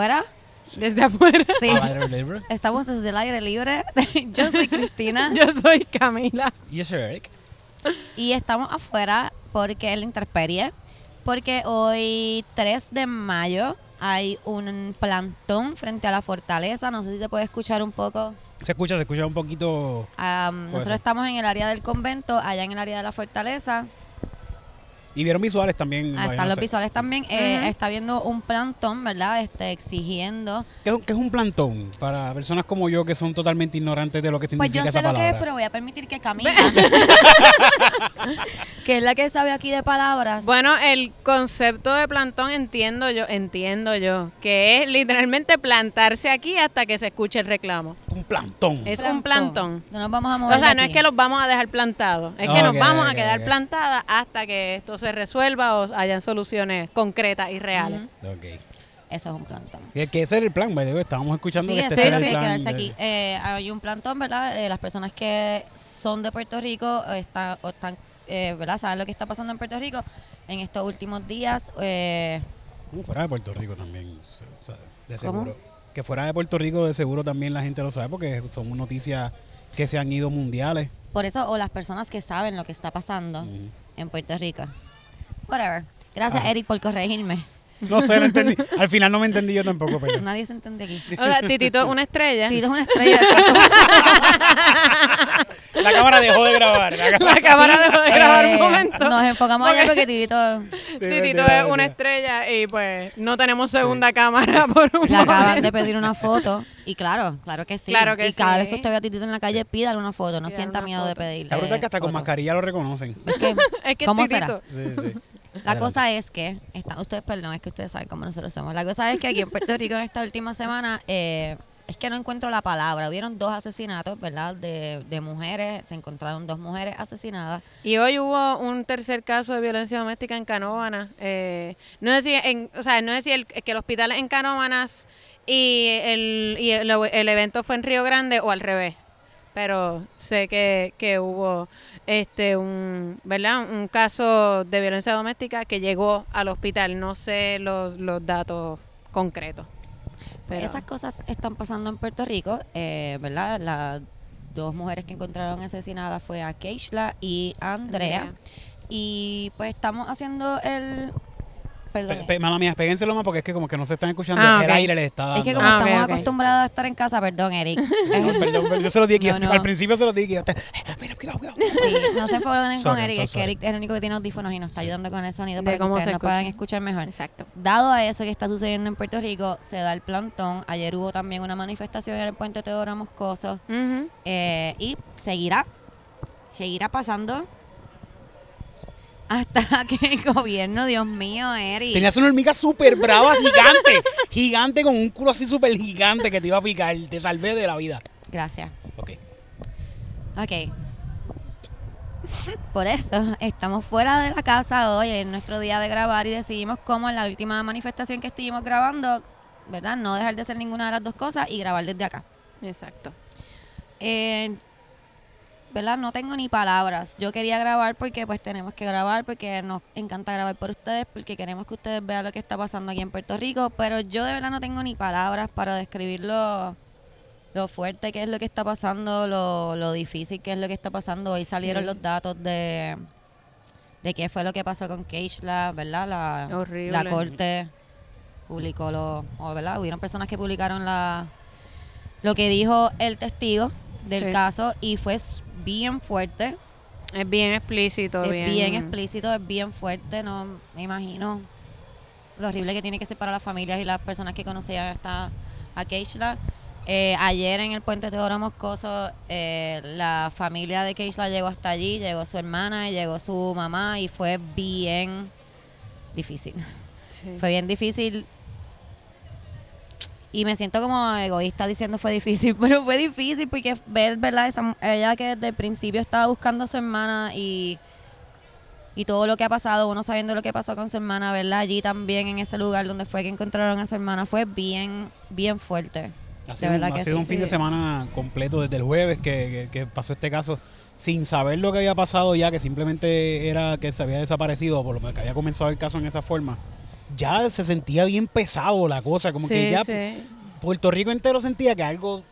afuera. Desde afuera. Sí. Al aire libre. Estamos desde el aire libre. Yo soy Cristina Yo soy Camila. Y yo soy Eric. y estamos afuera porque es la interperie. Porque hoy, 3 de mayo, hay un plantón frente a la fortaleza. No sé si se puede escuchar un poco. Se escucha, se escucha un poquito. Am, nosotros ser. estamos en el área del convento, allá en el área de la fortaleza. Y vieron visuales también. Ah, están los visuales también. Eh. Está viendo un plantón, ¿verdad? Este, exigiendo. ¿Qué es, un- qué es un plantón? Para personas como yo que son totalmente ignorantes de lo que Pues significa yo sé esa lo que es, palabra. pero voy a permitir que Camila, que es la que sabe aquí de palabras. Bueno, el concepto de plantón entiendo yo, entiendo yo, que es literalmente plantarse aquí hasta que se escuche el reclamo. Un plantón. Es un plantón. No nos vamos a O mover. sea, de no es que los vamos a dejar plantados, es que nos vamos a quedar ok. plantadas hasta que esto se resuelva o hayan soluciones concretas y reales. Eso es un plantón. Y que ese era el plan, by the way, Estábamos escuchando Sí, que este era sí, el plan. quedarse de- aquí. Eh, hay un plantón, ¿verdad? Eh, las personas que son de Puerto Rico eh, está- o están, eh, ¿verdad? Saben lo que está pasando en Puerto Rico en estos últimos días. eh, Uh, fuera de Puerto Rico también, o sea, de ¿Cómo? seguro. Que fuera de Puerto Rico de seguro también la gente lo sabe porque son noticias que se han ido mundiales. por eso, o las personas que saben lo que está pasando en Puerto Rico. Whatever. Gracias, Ah. Eric, por corregirme. No sé, no entendí. Al final no me entendí yo tampoco, pero... Nadie se entiende aquí. O sea, Titito es una estrella. Tito es una estrella. La cámara dejó de grabar. La cámara- La cámara Sí, dejó de grabar eh, un momento. Nos enfocamos allá porque Titito Titito es una estrella y pues no tenemos segunda cámara por un le acaban de pedir una foto. Y claro, claro que sí. Claro que y cada sí. vez que usted vea a Titito en la calle, pídale una foto. No Pídale sienta miedo de pedirle. La verdad es que hasta con mascarilla lo reconocen. Es que, Es que ¿Cómo Titito. Sí, sí. La Adelante. cosa es que, está, ustedes, perdón, es que ustedes saben cómo nosotros somos. La cosa es que aquí en Puerto Rico en esta última semana, eh, es que no encuentro la palabra. Hubieron dos asesinatos, ¿verdad? De, de mujeres, se encontraron dos mujeres asesinadas. Y hoy hubo un tercer caso de violencia doméstica en Canóvanas. Eh, no sé si, en, o sea, no sé si el, que el hospital es en Canóvanas y el, y el, el evento fue en Río Grande o al revés. Pero sé que, que hubo este un, ¿verdad? un caso de violencia doméstica que llegó al hospital. No sé los, los datos concretos. Pero- Esas cosas están pasando en Puerto Rico, eh, ¿verdad? Las dos mujeres que encontraron asesinadas fue a Keishla y a Andrea. Andrea. Y pues estamos haciendo el... Perdón. Pe- pe- Mala mía, péguenselo más porque es que como que no se están escuchando. Ah, El ok. aire les está dando. es que como Ah, estamos acostumbrados a estar en casa, perdón, Eric. Perdón, perdón, perdón, yo se lo dije. No, no. Al principio se lo dije. y usted, Mira, cuidado, cuidado. Sí, no se enfoquen con Eric, so es que. Eric es el único que tiene audífonos y nos está ayudando con el sonido para que ustedes se nos puedan escucha. escuchar mejor. Exacto. Dado a eso que está sucediendo en Puerto Rico, se da el plantón. Ayer hubo también una manifestación en el puente Teodoro Moscoso eh, y seguirá, seguirá pasando hasta que el gobierno, Dios mío, Eric. Tenías una hormiga súper brava, gigante. gigante con un culo así súper gigante que te iba a picar. Te salvé de la vida. Gracias. Ok. Ok. Por eso estamos fuera de la casa hoy, en nuestro día de grabar, y decidimos como en la última manifestación que estuvimos grabando, ¿verdad? No dejar de hacer ninguna de las dos cosas y grabar desde acá. Exacto. Eh, ¿Verdad? No tengo ni palabras. Yo quería grabar porque pues tenemos que grabar, porque nos encanta grabar por ustedes, porque queremos que ustedes vean lo que está pasando aquí en Puerto Rico, pero yo de verdad no tengo ni palabras para describir lo, lo fuerte que es lo que está pasando, lo, lo difícil que es lo que está pasando. Hoy salieron Sí. los datos de, de qué fue lo que pasó con Keishla, ¿verdad? La, Horrible. la corte publicó lo, o, ¿verdad? Hubieron personas que publicaron la lo que dijo el testigo del Sí. caso y fue bien fuerte, Es bien explícito. es bien, bien explícito, es bien fuerte, no me imagino lo horrible que tiene que ser para las familias y las personas que conocían hasta a Keishla. Eh, ayer en el puente Teodoro Moscoso, eh, la familia de Keishla llegó hasta allí, llegó su hermana, llegó su mamá y fue bien difícil. Sí. Fue bien difícil. Y me siento como egoísta diciendo fue difícil, pero fue difícil porque ver, ¿verdad? Esa, ella que desde el principio estaba buscando a su hermana y, y todo lo que ha pasado, uno sabiendo lo que pasó con su hermana, ¿verdad? Allí también en ese lugar donde fue que encontraron a su hermana, fue bien, bien fuerte. Ha De sido, un- ha sido sí. un fin de semana completo desde el jueves que, que- que pasó este caso sin saber lo que había pasado ya, que simplemente era que se había desaparecido, o por lo menos que había comenzado el caso en esa forma. Ya se sentía bien pesado la cosa, como que ya sí. Puerto Rico entero sentía que algo,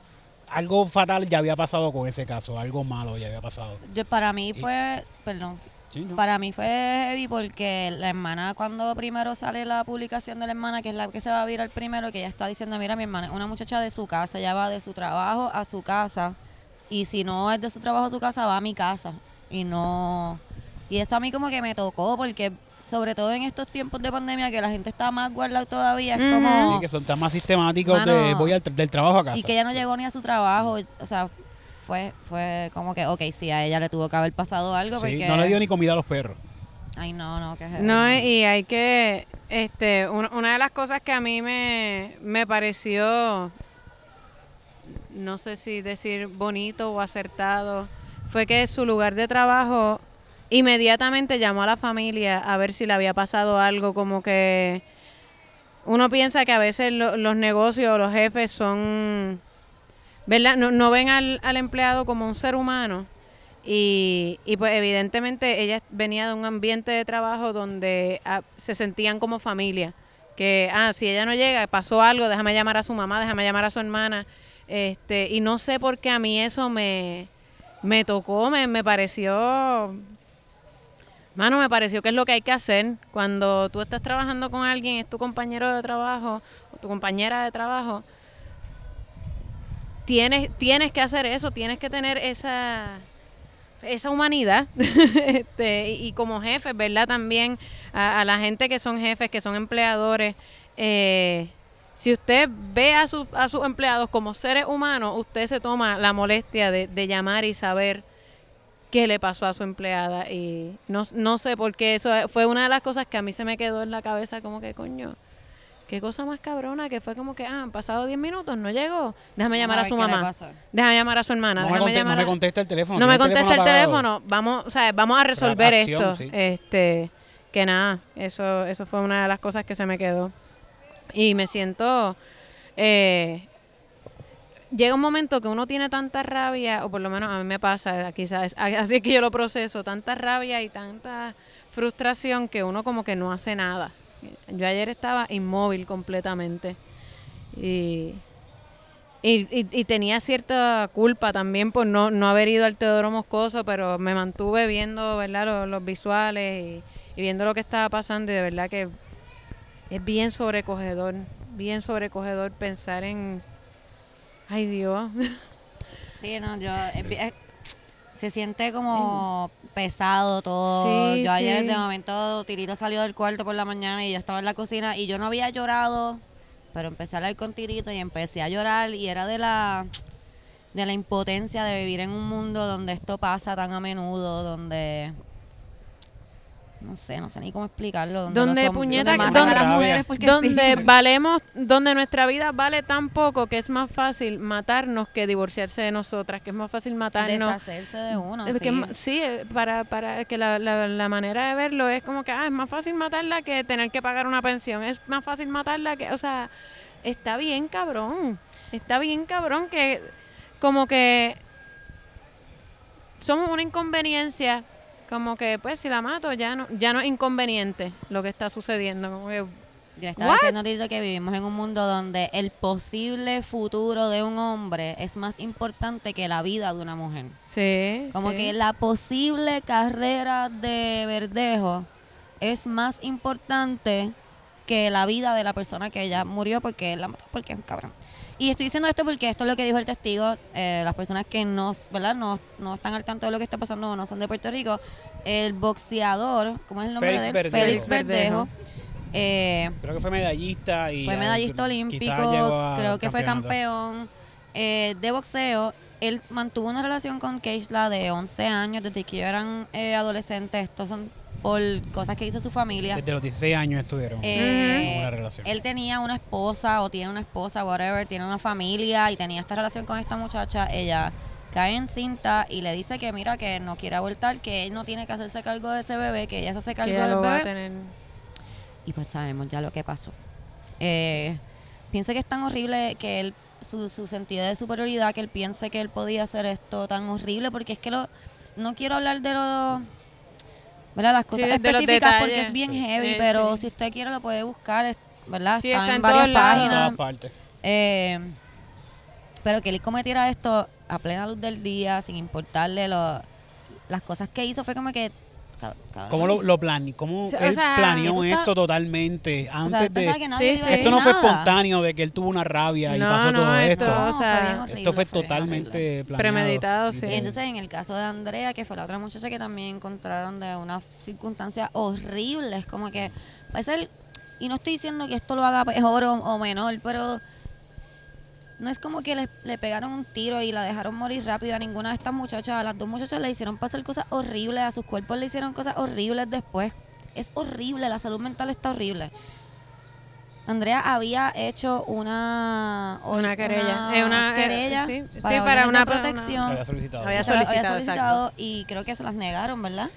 algo fatal ya había pasado con ese caso, algo malo ya había pasado. Yo, para mí fue, perdón, Sí, ¿no? para mí fue heavy porque la hermana, cuando primero sale la publicación de la hermana, que es la que se va a virar primero, que ella está diciendo, mira, mi hermana es una muchacha de su casa, ella va de su trabajo a su casa, y si no es de su trabajo a su casa, va a mi casa, y no... Y eso a mí como que me tocó, porque sobre todo en estos tiempos de pandemia, que la gente está más guardada todavía, es como... Sí, que son tan más sistemáticos Mano, de voy al tra- del trabajo a casa. Y que ella no llegó ni a su trabajo, o sea, fue fue como que, ok, sí, a ella le tuvo que haber pasado algo, Sí, porque... no le dio ni comida a los perros. Ay, no, no, que heavy. No, y hay que, este, un- una de las cosas que a mí me, me pareció, no sé si decir bonito o acertado, fue que su lugar de trabajo inmediatamente llamó a la familia a ver si le había pasado algo, como que uno piensa que a veces lo- los negocios o los jefes son, ¿verdad? No, no ven al, al empleado como un ser humano. Y, y pues evidentemente ella venía de un ambiente de trabajo donde ah, se sentían como familia. Que, ah, si ella no llega, pasó algo, déjame llamar a su mamá, déjame llamar a su hermana. Este, y no sé por qué a mí eso me, me tocó, me, me pareció... Mano, me pareció que es lo que hay que hacer. Cuando tú estás trabajando con alguien, es tu compañero de trabajo o tu compañera de trabajo, tienes, tienes que hacer eso, tienes que tener esa, esa humanidad. este, y, como jefes, ¿verdad? También a, a la gente que son jefes, que son empleadores. eh, si usted ve a, su- a sus empleados como seres humanos, usted se toma la molestia de, de llamar y saber qué le pasó a su empleada. Y no, no sé por qué eso fue una de las cosas que a mí se me quedó en la cabeza como que, coño, qué cosa más cabrona, que fue como que, ah, han pasado 10 minutos, no llegó. Déjame llamar a su ver qué le mamá. Déjame llamar a su hermana. No me, no a- contesta el teléfono. no me contesta el teléfono. Vamos, o sea, vamos a resolver acción, esto. sí. Este, que nada, eso, eso fue una de las cosas que se me quedó. Y me siento, eh, llega un momento que uno tiene tanta rabia, o por lo menos a mí me pasa, quizás, así que yo lo proceso, tanta rabia y tanta frustración que uno como que no hace nada. Yo ayer estaba inmóvil completamente. Y, y, y- tenía cierta culpa también por no, no haber ido al Teodoro Moscoso, pero me mantuve viendo ¿verdad? Los, los visuales y, y viendo lo que estaba pasando y de verdad que es bien sobrecogedor, bien sobrecogedor pensar en... Ay Dios. Sí, no, yo... es- se siente como pesado todo. Sí, yo ayer sí. de momento Tirito salió del cuarto por la mañana y yo estaba en la cocina y yo no había llorado, pero empecé a hablar con Tirito y empecé a llorar y era de la de la impotencia de vivir en un mundo donde esto pasa tan a menudo, donde no sé, no sé ni cómo explicarlo, donde, Donde, puñeta, donde donde- a las mujeres porque donde sí. valemos, donde nuestra vida vale tan poco que es más fácil matarnos que divorciarse de nosotras, que es más fácil matarnos. deshacerse de uno, Es que sí. eh, para, para que la, la, la manera de verlo es como que ah, es más fácil matarla que tener que pagar una pensión. Es más fácil matarla que, o sea, está bien cabrón. Está bien cabrón que como que somos una inconveniencia, como que pues si la mato ya no ya no es inconveniente lo que está sucediendo, como que Yo estaba What? diciendo Tito que vivimos en un mundo donde el posible futuro de un hombre es más importante que la vida de una mujer. sí, Como sí. que la posible carrera de Verdejo es más importante que la vida de la persona que ya murió porque él la mató porque es un cabrón. Y estoy diciendo esto porque esto es lo que dijo el testigo, eh, las personas que no, ¿verdad? No, no están al tanto de lo que está pasando o no son de Puerto Rico. El boxeador, ¿cómo es el nombre Félix de él? Verdejo. Félix Verdejo. Eh, Creo que fue medallista y fue medallista olímpico, llegó a creo que fue campeón eh, de boxeo. Él mantuvo una relación con Keishla de 11 años desde que ellos eran eh, adolescentes. Estos son por cosas que hizo su familia. Desde los 16 años estuvieron Eh, en una relación. Él tenía una esposa o tiene una esposa, whatever, tiene una familia y tenía esta relación con esta muchacha. Ella cae en cinta y le dice que mira que no quiere abortar, que él no tiene que hacerse cargo de ese bebé, que ella se hace cargo del bebé. tener. Y pues sabemos ya lo que pasó. Eh, pienso que es tan horrible que él, su, su sentido de superioridad, que él piense que él podía hacer esto tan horrible, porque es que lo, no quiero hablar de lo ¿verdad? Las cosas de los específicas porque es bien heavy, pero sí. si usted quiere lo puede buscar, ¿verdad? Sí, está, está en en varias páginas. todas partes. Eh, pero que él cometiera esto a plena luz del día, sin importarle lo- las cosas que hizo, fue como que. Ca- cabrón. ¿Cómo lo, lo planeó? ¿Cómo o él sea, planeó esto totalmente O sea, antes de... que nadie Sí, le iba a sí. Esto no fue espontáneo de que él tuvo una rabia y No, pasó no, todo esto- esto. o fue sea, bien horrible, esto fue fue bien horrible. totalmente planeado. Premeditado, sí. Y entonces en el caso de Andrea, que fue la otra muchacha que también encontraron de una circunstancia horrible, es como que parece el- y no estoy diciendo que esto lo haga mejor o, o menor, pero no es como que le, le pegaron un tiro y la dejaron morir rápido a ninguna de estas muchachas. A las dos muchachas le hicieron pasar cosas horribles, a sus cuerpos le hicieron cosas horribles después. Es horrible, la salud mental está horrible. Andrea había hecho una Una querella. Eh, una, querella sí, sí, para, una- de para una- protección. Había solicitado. Había solicitado, y creo que se las negaron, ¿verdad?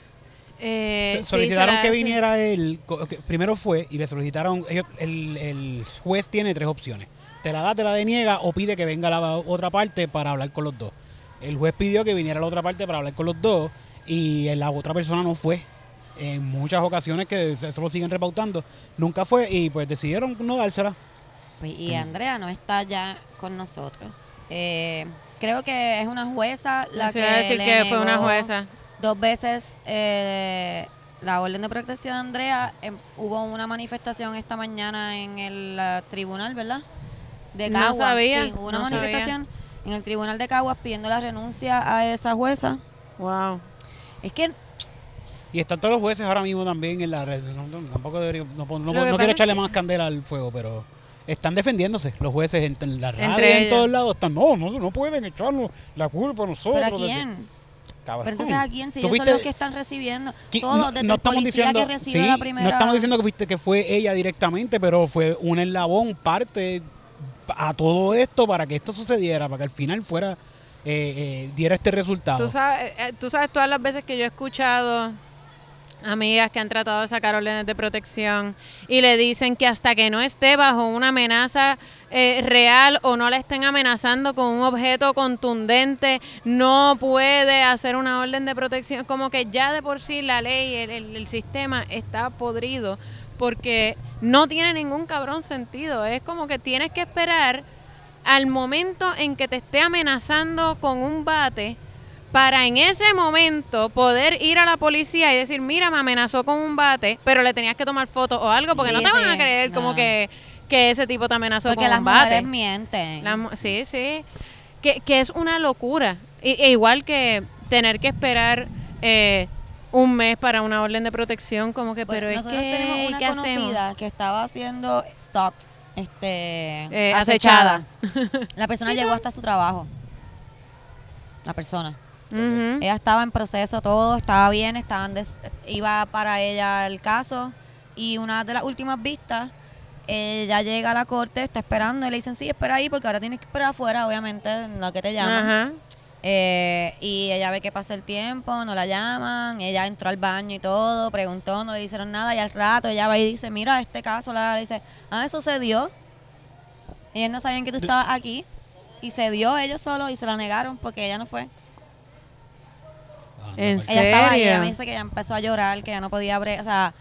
Eh, Se- solicitaron que sí. viniera él. Primero fue y le solicitaron. ellos- el, el juez tiene tres opciones: te la da, te la deniega o pide que venga la otra parte para hablar con los dos. El juez pidió que viniera la otra parte para hablar con los dos y la otra persona no fue. En muchas ocasiones que eso lo siguen repautando, nunca fue y pues decidieron no dársela. Pues, y Andrea no está ya con nosotros. Eh, creo que es una jueza la Se que iba a decir le que fue una jueza. Dos veces eh, la orden de protección de Andrea. Em, hubo una manifestación esta mañana en el eh, tribunal, ¿verdad? De No Caguas. sabía, Sí, hubo una no sabía. manifestación en el tribunal de Caguas pidiendo la renuncia a esa jueza. Wow. Es que Y están todos los jueces ahora mismo también en la red. No, no, tampoco debería- no, no- no quiero echarle que- más candela al fuego, pero están defendiéndose los jueces en, en la radio y en todos lados. Están, no, no, no pueden echarnos la culpa a nosotros. ¿Pero a quién? cabrón. Pero entonces a quién, si Tú ellos son los que están recibiendo. Qui- Todos, desde el estamos diciendo, que recibe sí, la primera. no estamos diciendo que, fuiste, que fue ella directamente, pero fue un eslabón, parte a todo esto para que esto sucediera, para que al final fuera, eh, eh, diera este resultado. Tú sabes, eh, tú sabes todas las veces que yo he escuchado amigas que han tratado de sacar órdenes de protección y le dicen que hasta que no esté bajo una amenaza eh, real o no la estén amenazando con un objeto contundente, no puede hacer una orden de protección. Como que ya de por sí la ley, el sistema está podrido porque no tiene ningún cabrón sentido. Es como que tienes que esperar al momento en que te esté amenazando con un bate para en ese momento poder ir a la policía y decir, mira, me amenazó con un bate, pero le tenías que tomar fotos o algo, porque Sí, no te van sí, a creer como que, que ese tipo te amenazó Porque con las un bate. mujeres mienten. La mu- sí, sí. Que, que es una locura. I- e igual que tener que esperar eh, un mes para una orden de protección, como que, pero es nosotros que, tenemos una conocida que estaba haciendo stock, este, Eh, acechada. acechada. La persona llegó hasta su trabajo. La persona. Ella estaba en proceso, todo estaba bien, estaban des- iba para ella el caso y una de las últimas vistas, ella llega a la corte, está esperando y le dicen, sí, espera ahí porque ahora tienes que esperar afuera, obviamente, en lo que te llaman. Ajá. Eh, y ella ve que pasa el tiempo, no la llaman, ella entró al baño y todo, preguntó, no le dijeron nada y al rato ella va y dice, mira, este caso, la le dice, ah, eso se dio. Y ellos no sabían que tú estabas aquí y se dio ellos solos y se la negaron porque ella no fue. Ah, ¿En pues, Ella estaba ahí, ella serio? me dice que ella empezó a llorar, que ya no podía abrir, o sea,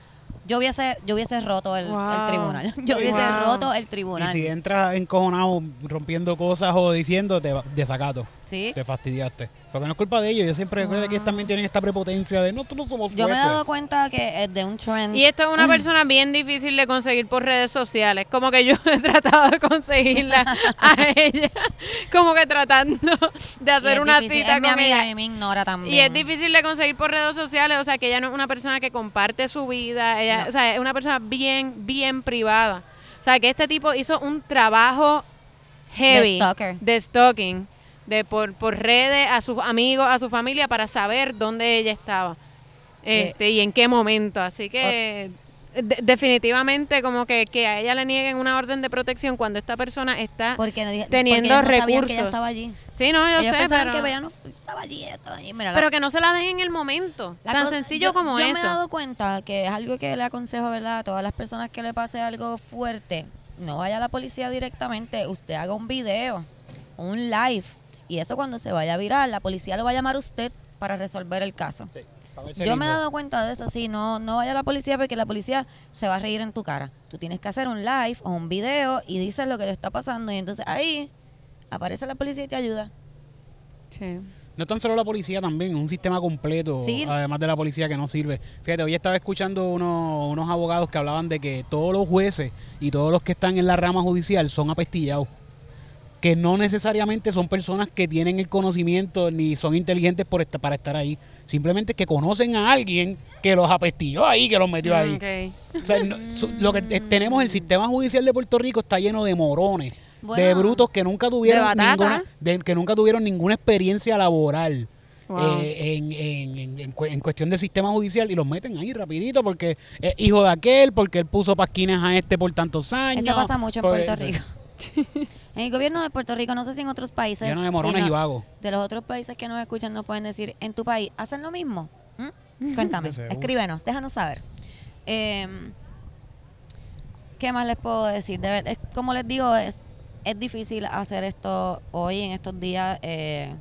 yo hubiese, yo hubiese roto el, tribunal. Yo hubiese Wow. roto el Y tribunal. si entras encojonado rompiendo cosas o diciendo, te desacato. Sí. Te fastidiaste. Porque no es culpa de ellos. Yo siempre recuerdo que ellos también tienen esta prepotencia de nosotros no somos Yo me he jueces". dado cuenta que es de un trend. Y esto es una persona bien difícil de conseguir por redes sociales. Como que yo he tratado de conseguirla a ella. Como que tratando de hacer es una difícil, cita es mi con amiga ella. y me ignora también. Y es difícil de conseguir por redes sociales, o sea, que ella no es una persona que comparte su vida, ella, No. o sea, es una persona bien, bien privada. O sea, que este tipo hizo un trabajo heavy De stalker. de stalking, de por, por redes a sus amigos, a su familia, para saber dónde ella estaba Eh, este, y en qué momento. Así que de- definitivamente como que, que a ella le nieguen una orden de protección cuando esta persona está... porque teniendo porque no sabían que recursos. ella estaba allí. Sí, no, yo ellos sé, pero... que ella no estaba allí, ella estaba allí. Mira, la- Pero que no se la dejen en el momento. tan sencillo yo- como yo eso. me he dado cuenta que es algo que le aconsejo, ¿verdad? A todas las personas que le pase algo fuerte, no vaya a la policía directamente, usted haga un video, un live, y eso cuando se vaya a virar, la policía lo va a llamar a usted para resolver el caso. Sí. Yo me he dado cuenta de eso, sí, no, no vaya a la policía porque la policía se va a reír en tu cara. Tú tienes que hacer un live o un video y dices lo que te está pasando y entonces ahí aparece la policía y te ayuda. Sí. No tan solo la policía también, un sistema completo, Sí. además de la policía que no sirve. Fíjate, hoy estaba escuchando unos, unos abogados que hablaban de que todos los jueces y todos los que están en la rama judicial son apestillados. Que no necesariamente son personas que tienen el conocimiento ni son inteligentes por esta- para estar ahí. Simplemente que conocen a alguien que los apestilló ahí, que los metió ahí. Ok. O sea, no- su- lo que tenemos, el sistema judicial de Puerto Rico está lleno de morones, de brutos que nunca tuvieron De ninguna, de- que nunca tuvieron ninguna experiencia laboral. Wow. eh, en, en- en- en cu- en cuestión del sistema judicial y los meten ahí rapidito porque es hijo de aquel, porque él puso pasquines a este por tantos años. Eso pasa mucho en Pues, Puerto Rico. en el gobierno de Puerto Rico, no sé si en otros países. De morones sino y vagos. De los otros países que nos escuchan nos pueden decir, en tu país, ¿hacen lo mismo? ¿Mm? Cuéntame, escríbenos, déjanos saber. Eh, ¿Qué más les puedo decir? De ver- es- como les digo, es, es difícil hacer esto hoy, en estos días, eh,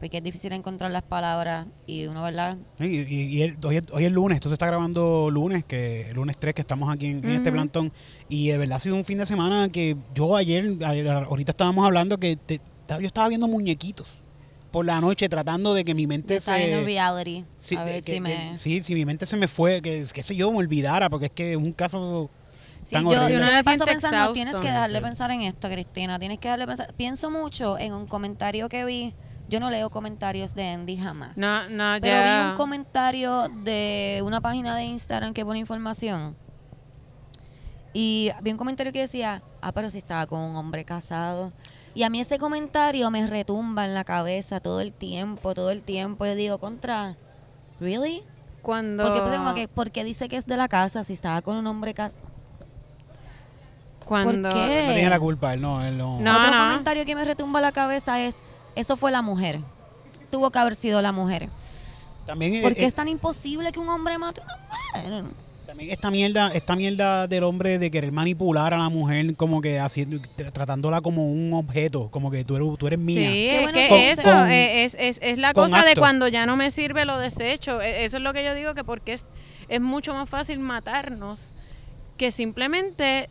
porque es difícil encontrar las palabras y uno, ¿verdad? Y, y- y el- hoy, es- hoy es lunes, esto se está grabando lunes, que el lunes 3 que estamos aquí en, en este plantón. Y de verdad ha sido un fin de semana que yo ayer, ayer- ahorita estábamos hablando que te- yo estaba viendo muñequitos por la noche tratando de que mi mente Está viendo se... reality. Sí, a ver que- si que- me... sí, si mi mente se me fue, que qué sé yo, me olvidara, porque es que es un caso Sí, tan yo, horrible. yo Uno me paso pensando, exhausto. tienes que Sí, darle sí. pensar en esto, Cristina, tienes que darle pensar. Pienso mucho en un comentario que vi, yo no leo comentarios de Andy jamás. No, no, pero vi un comentario de una página de Instagram que pone información. Y vi un comentario que decía, ah, pero si estaba con un hombre casado. Y a mí ese comentario me retumba en la cabeza todo el tiempo, todo el tiempo. Yo digo, contra, ¿really? Cuando. Porque, pues, como que, ¿por qué dice que es de la casa si estaba con un hombre casado? cuando ¿por qué? no tiene la culpa, él no, él no. No, Otro no. comentario que me retumba la cabeza es, eso fue la mujer. Tuvo que haber sido la mujer. También, ¿Por qué es tan imposible que un hombre mate a una mujer? también esta mierda, esta mierda del hombre de querer manipular a la mujer como que haciendo, tr- tratándola como un objeto, como que tú eres, tú eres mía. Sí, es que eso Con- es, es, es la cosa de cuando ya no me sirve lo desecho. E- Eso es lo que yo digo, que porque es, es mucho más fácil matarnos que simplemente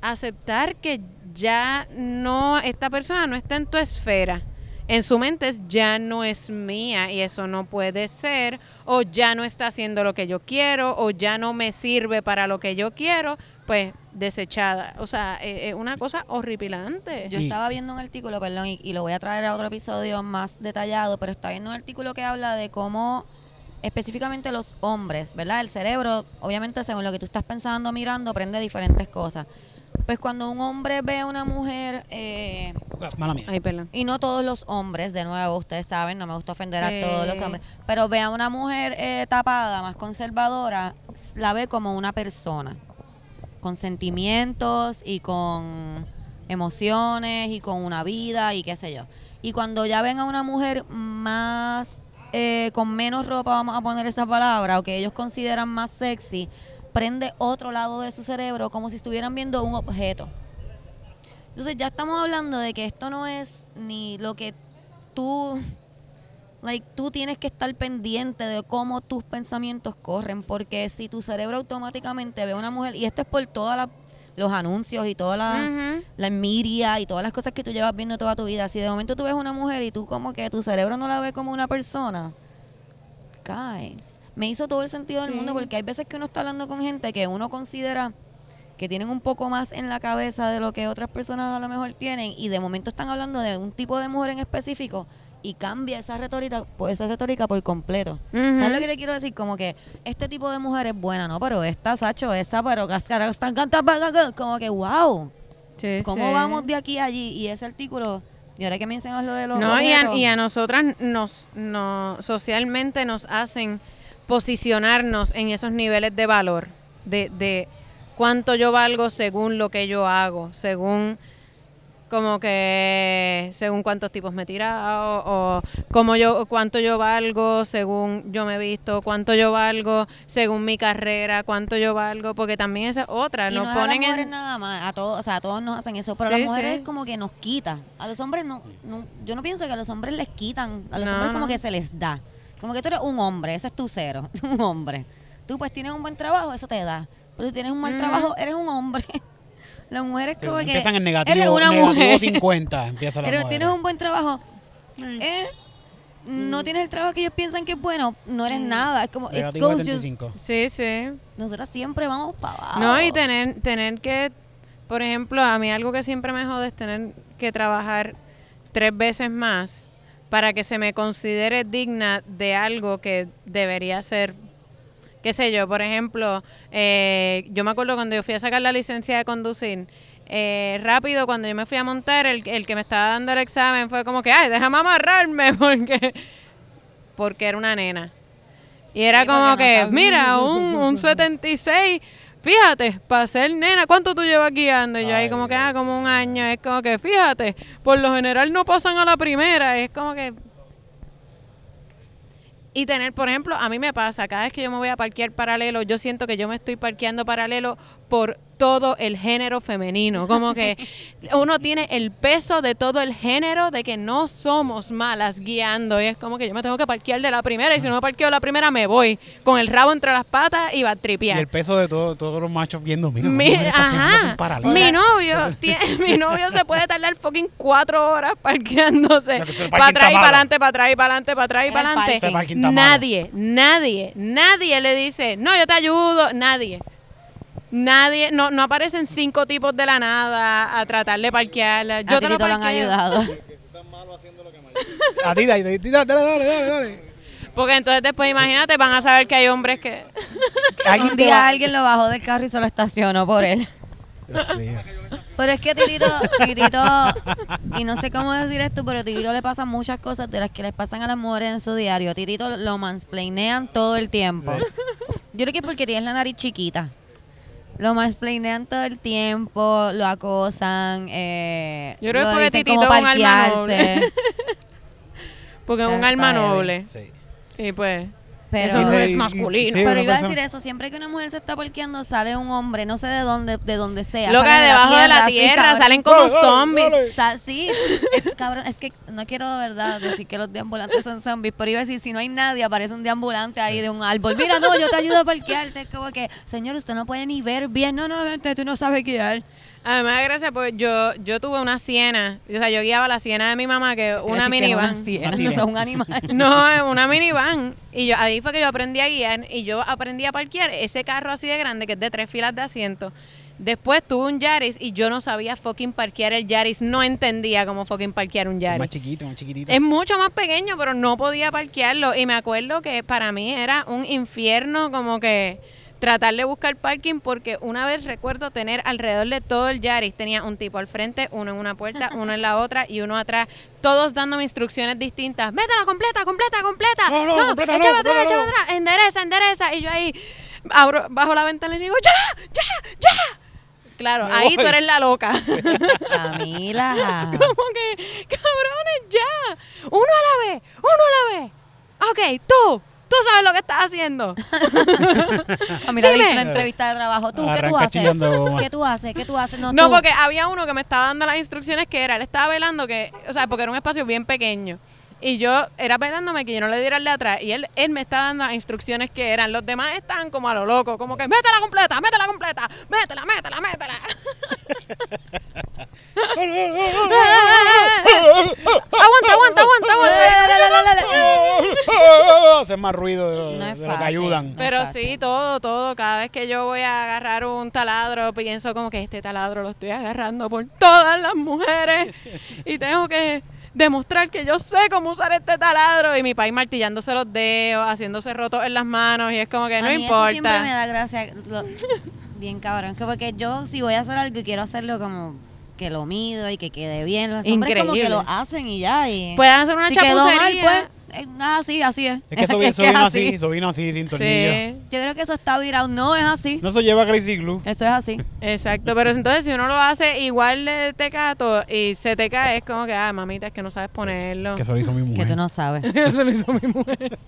aceptar que ya no, esta persona no está en tu esfera. En su mente es ya no es mía y eso no puede ser, o ya no está haciendo lo que yo quiero, o ya no me sirve para lo que yo quiero, pues desechada. O sea, es una cosa horripilante. Yo estaba viendo un artículo, perdón, y, y lo voy a traer a otro episodio más detallado, pero estaba viendo un artículo que habla de cómo específicamente los hombres, ¿verdad? El cerebro, obviamente según lo que tú estás pensando, mirando, aprende diferentes cosas. Pues cuando un hombre ve a una mujer, eh, Ah, Mala mía. Ay, perdón. y no todos los hombres, de nuevo, ustedes saben, no me gusta ofender Sí. a todos los hombres, pero ve a una mujer eh, tapada, más conservadora, la ve como una persona, con sentimientos y con emociones y con una vida y qué sé yo. Y cuando ya ven a una mujer más, eh, con menos ropa, vamos a poner esa palabra, o que ellos consideran más sexy, prende otro lado de su cerebro como si estuvieran viendo un objeto. Entonces ya estamos hablando de que esto no es ni lo que tú, like, tú tienes que estar pendiente de cómo tus pensamientos corren, porque si tu cerebro automáticamente ve a una mujer, y esto es por todos los anuncios y toda la, media y todas las cosas que tú llevas viendo toda tu vida, si de momento tú ves una mujer y tú como que tu cerebro no la ve como una persona, guys, me hizo todo el sentido del mundo porque hay veces que uno está hablando con gente que uno considera que tienen un poco más en la cabeza de lo que otras personas a lo mejor tienen y de momento están hablando de un tipo de mujer en específico y cambia esa retórica, pues esa retórica por completo. ¿Sabes lo que te quiero decir? Como que este tipo de mujer es buena, ¿no? Pero esta, Sacho, esa, pero cascara, están cantando, como que wow. Sí, ¿Cómo sí. vamos de aquí a allí? Y ese artículo, y ahora que me enseñas lo de los No, y a, objetos, y a nosotras nos, no, socialmente nos hacen posicionarnos en esos niveles de valor, de, de cuánto yo valgo según lo que yo hago, según como que según cuántos tipos me he tirado o cómo yo cuánto yo valgo según yo me he visto cuánto yo valgo según mi carrera cuánto yo valgo porque también esa es otra y nos no es a ponen las mujeres en nada más, a todos, o sea, a todos nos hacen eso, pero Sí, a las mujeres sí. como que nos quita. A los hombres no, no- yo no pienso que a los hombres les quitan, a los No, hombres como que se les da. Como que tú eres un hombre, ese es tu cero, un hombre. Tú pues tienes un buen trabajo, eso te da. Pero si tienes un mal trabajo, eres un hombre. Las mujeres como que... Empiezan en negativo, eres una negativo mujer. 50. Empieza la Pero mujer. tienes un buen trabajo. Eh, no tienes el trabajo que ellos piensan que es bueno, no eres nada. Es como, it Negativo goes just- 75. Sí, sí. nosotras siempre vamos para abajo. No, y tener, tener que, por ejemplo, a mí algo que siempre me jode es tener que trabajar tres veces más para que se me considere digna de algo que debería ser, qué sé yo, por ejemplo, eh, yo me acuerdo cuando yo fui a sacar la licencia de conducir, eh, rápido cuando yo me fui a montar, el, el que me estaba dando el examen fue como que, ay, déjame amarrarme porque, porque era una nena. Y era Sí, como no que, mira, un, un 76, fíjate, para ser nena, ¿cuánto tú llevas guiando? Y yo ahí como que, ah, como un año, es como que, fíjate, por lo general no pasan a la primera, es como que... Y tener, por ejemplo, a mí me pasa, cada vez que yo me voy a parquear paralelo, yo siento que yo me estoy parqueando paralelo por todo el género femenino. Como que uno tiene el peso de todo el género de que no somos malas guiando. Y es como que yo me tengo que parquear de la primera y si no me parqueo de la primera me voy con el rabo entre las patas y va a Y tripear. el peso de todo- todos los machos viendo, mira, Mi, ajá, mi novio, tiene- mi novio se puede tardar fucking cuatro horas parqueándose para atrás y para adelante, para atrás y para adelante, para atrás y para adelante. Nadie, nadie, nadie le dice, no, yo te ayudo, nadie. Nadie, no, no aparecen cinco tipos de la nada a tratar de parquearla. A Yo te lo Titito lo han ayudado. A ti, dale, dale, dale, dale. Porque entonces después, imagínate, van a saber que hay hombres que... Un día alguien lo bajó del carro y se lo estacionó por él. Dios mío. Pero es que Titito, Titito, y no sé cómo decir esto, pero a Titito le pasan muchas cosas de las que les pasan a las mujeres en su diario. A Titito lo mansplainean todo el tiempo. Yo creo que es porque tienes la nariz chiquita. Lo mansplainean todo el tiempo, lo acosan, eh, Yo creo que porque Titito es un alma noble. Porque es un alma noble. Sí. Y pues... Pero, Eso no Sí, es masculino. sí, pero iba a decir eso, siempre que una mujer se está parqueando sale un hombre, no sé de dónde, de dónde sea. Loca, debajo de la tierra, salen como zombies. dale. O sea, sí, es, cabrón, es que no quiero de verdad decir que los deambulantes son zombies, pero iba a decir, si no hay nadie, aparece un deambulante ahí de un árbol. Mira, no, yo te ayudo a parquearte. Es como que, señor, usted no puede ni ver bien. No, no, vente, tú no sabes guiar. A mí me da gracia porque yo, yo tuve una siena, o sea, yo guiaba la siena de mi mamá, que una que minivan. Una siena, Una no siena. son un animal. No, es una minivan. Y yo ahí fue que yo aprendí a guiar y yo aprendí a parquear ese carro así de grande que es de tres filas de asiento. Después tuve un Yaris y yo no sabía fucking parquear el Yaris, no entendía cómo fucking parquear un Más Yaris. chiquito, más chiquitito. Es mucho más pequeño, pero no podía parquearlo. Y me acuerdo que para mí era un infierno como que tratar de buscar parking porque una vez recuerdo tener alrededor de todo el Yaris, tenía un tipo al frente, uno en una puerta, uno en la otra y uno atrás, todos dándome instrucciones distintas. Métela completa, completa, completa. No, no, completa echa no, para atrás, completa echa no. para atrás, endereza, endereza. Y yo ahí abro, bajo la ventana y le digo, ya, ya, ya. Claro, Me ahí tú eres la loca. Camila. Como que, cabrones, ya. Uno a la vez, uno a la vez. Ok, tú, tú sabes lo que estás haciendo. Camila le Dime. hizo una entrevista de trabajo. ¿Tú qué tú haces? ¿Qué tú haces? ¿Qué tú haces? No, No, tú. porque había uno que me estaba dando las instrucciones que era, él estaba velando que, o sea, porque era un espacio bien pequeño. Y yo era velándome que yo no le diera el de atrás. Y él, él me estaba dando las instrucciones que eran. Los demás estaban como a lo loco, como que métela completa, métela completa, métela, métela, métela. aguanta, aguanta, aguanta, aguanta. Dale, dale, dale, dale. Hacer más ruido de, No de lo que ayudan. Pero sí, todo, todo. Cada vez que yo voy a agarrar un taladro, pienso como que este taladro lo estoy agarrando por todas las mujeres y tengo que demostrar que yo sé cómo usar este taladro. Y mi país martillándose los dedos, haciéndose rotos en las manos y es como que A no mí Eso siempre me importa. da gracia. lo- bien cabrón. Que porque yo, si voy a hacer algo y quiero hacerlo como que lo mido y que quede bien, los hombres como que lo hacen y ya. Y Pueden hacer una si quedó mal, pues, ah, sí, así es. Es que eso, Es eso que es vino así. así, eso vino así, sin tornillo. Sí, Yo creo que eso está virado. No, es así. No se lleva Crazy Glue. Eso es así. exacto. Pero entonces si uno lo hace igual de tecato y se te cae, es como que, ah, mamita, es que no sabes ponerlo. Que eso lo hizo mi Que mujer. tú no sabes. Eso lo hizo mi mujer.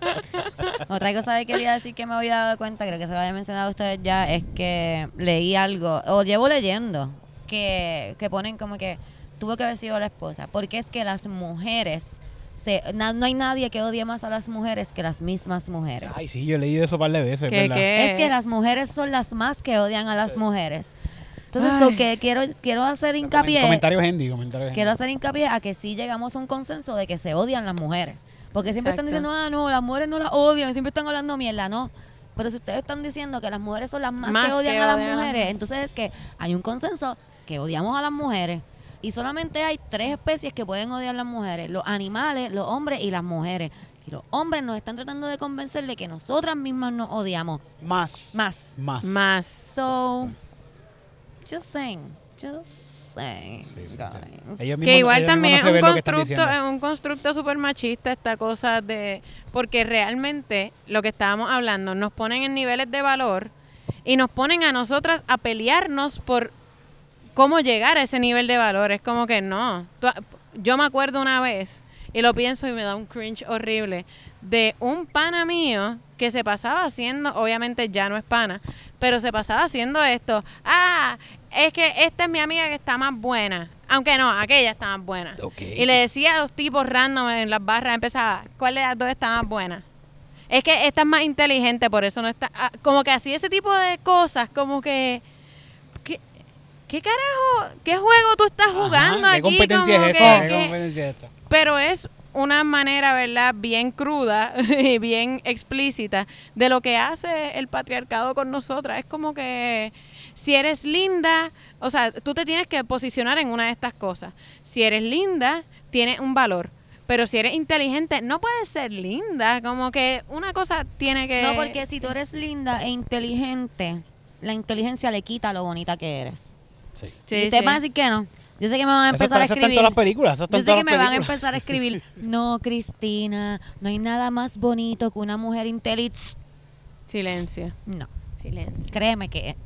Otra cosa que quería decir que me había dado cuenta, creo que se lo había mencionado a ustedes ya, es que leí algo, o llevo leyendo, que, que ponen como que tuvo que haber sido la esposa, porque es que las mujeres se, na- no hay nadie que odie más a las mujeres que las mismas mujeres. Ay, sí, yo he leído eso un par de veces, ¿Qué, ¿verdad? qué? Es que las mujeres son las más que odian a las mujeres. Entonces, lo que quiero, quiero hacer hincapié, Comentario Hendy, comentario quiero hacer hincapié a que sí llegamos a un consenso de que se odian las mujeres. Porque siempre están diciendo, ah, no, las mujeres no las odian, siempre están hablando mierda, no. Pero si ustedes están diciendo que las mujeres son las más, Más que odian que a las odian a las mujeres, mujeres. entonces es que hay un consenso que odiamos a las mujeres. Y solamente hay tres especies que pueden odiar a las mujeres, los animales, los hombres y las mujeres. Y los hombres nos están tratando de convencer de que nosotras mismas nos odiamos Más. más. Más. Más. So, just saying, just saying, Sí, sí, mismos- Que igual también no es un constructo, es un constructo súper machista esta cosa de... Porque realmente lo que estábamos hablando, nos ponen en niveles de valor y nos ponen a nosotras a pelearnos por cómo llegar a ese nivel de valor. Es como que no. Yo me acuerdo una vez, y lo pienso y me da un cringe horrible, de un pana mío que se pasaba haciendo, obviamente ya no es pana, pero se pasaba haciendo esto. Ah, es que esta es mi amiga que está más buena. Aunque no, aquella está más buena. Y le decía a los tipos random en las barras, empezaba, ¿cuál de las dos está más buena? Es que esta es más inteligente, por eso no está... ah, como que así ese tipo de cosas, como que... ¿Qué, qué carajo? ¿Qué juego tú estás Ajá, jugando ¿Qué aquí? competencia es que- esta? ¿Qué que- competencia es esta? pero es una manera, ¿verdad?, bien cruda y bien explícita de lo que hace el patriarcado con nosotras. Es como que si eres linda, o sea, tú te tienes que posicionar en una de estas cosas. Si eres linda, tienes un valor. Pero si eres inteligente, no puedes ser linda. Como que una cosa tiene que... No, porque si tú eres linda e inteligente, la inteligencia le quita lo bonita que eres. Sí. Sí, y ustedes sí. van a decir que no. Yo sé que me van a Eso, empezar a eso está en escribir. todas las películas. Eso está Yo en sé todas que me van a empezar a escribir. No, Cristina, no hay nada más bonito que una mujer inteligente. Silencio, No, silencio. créeme que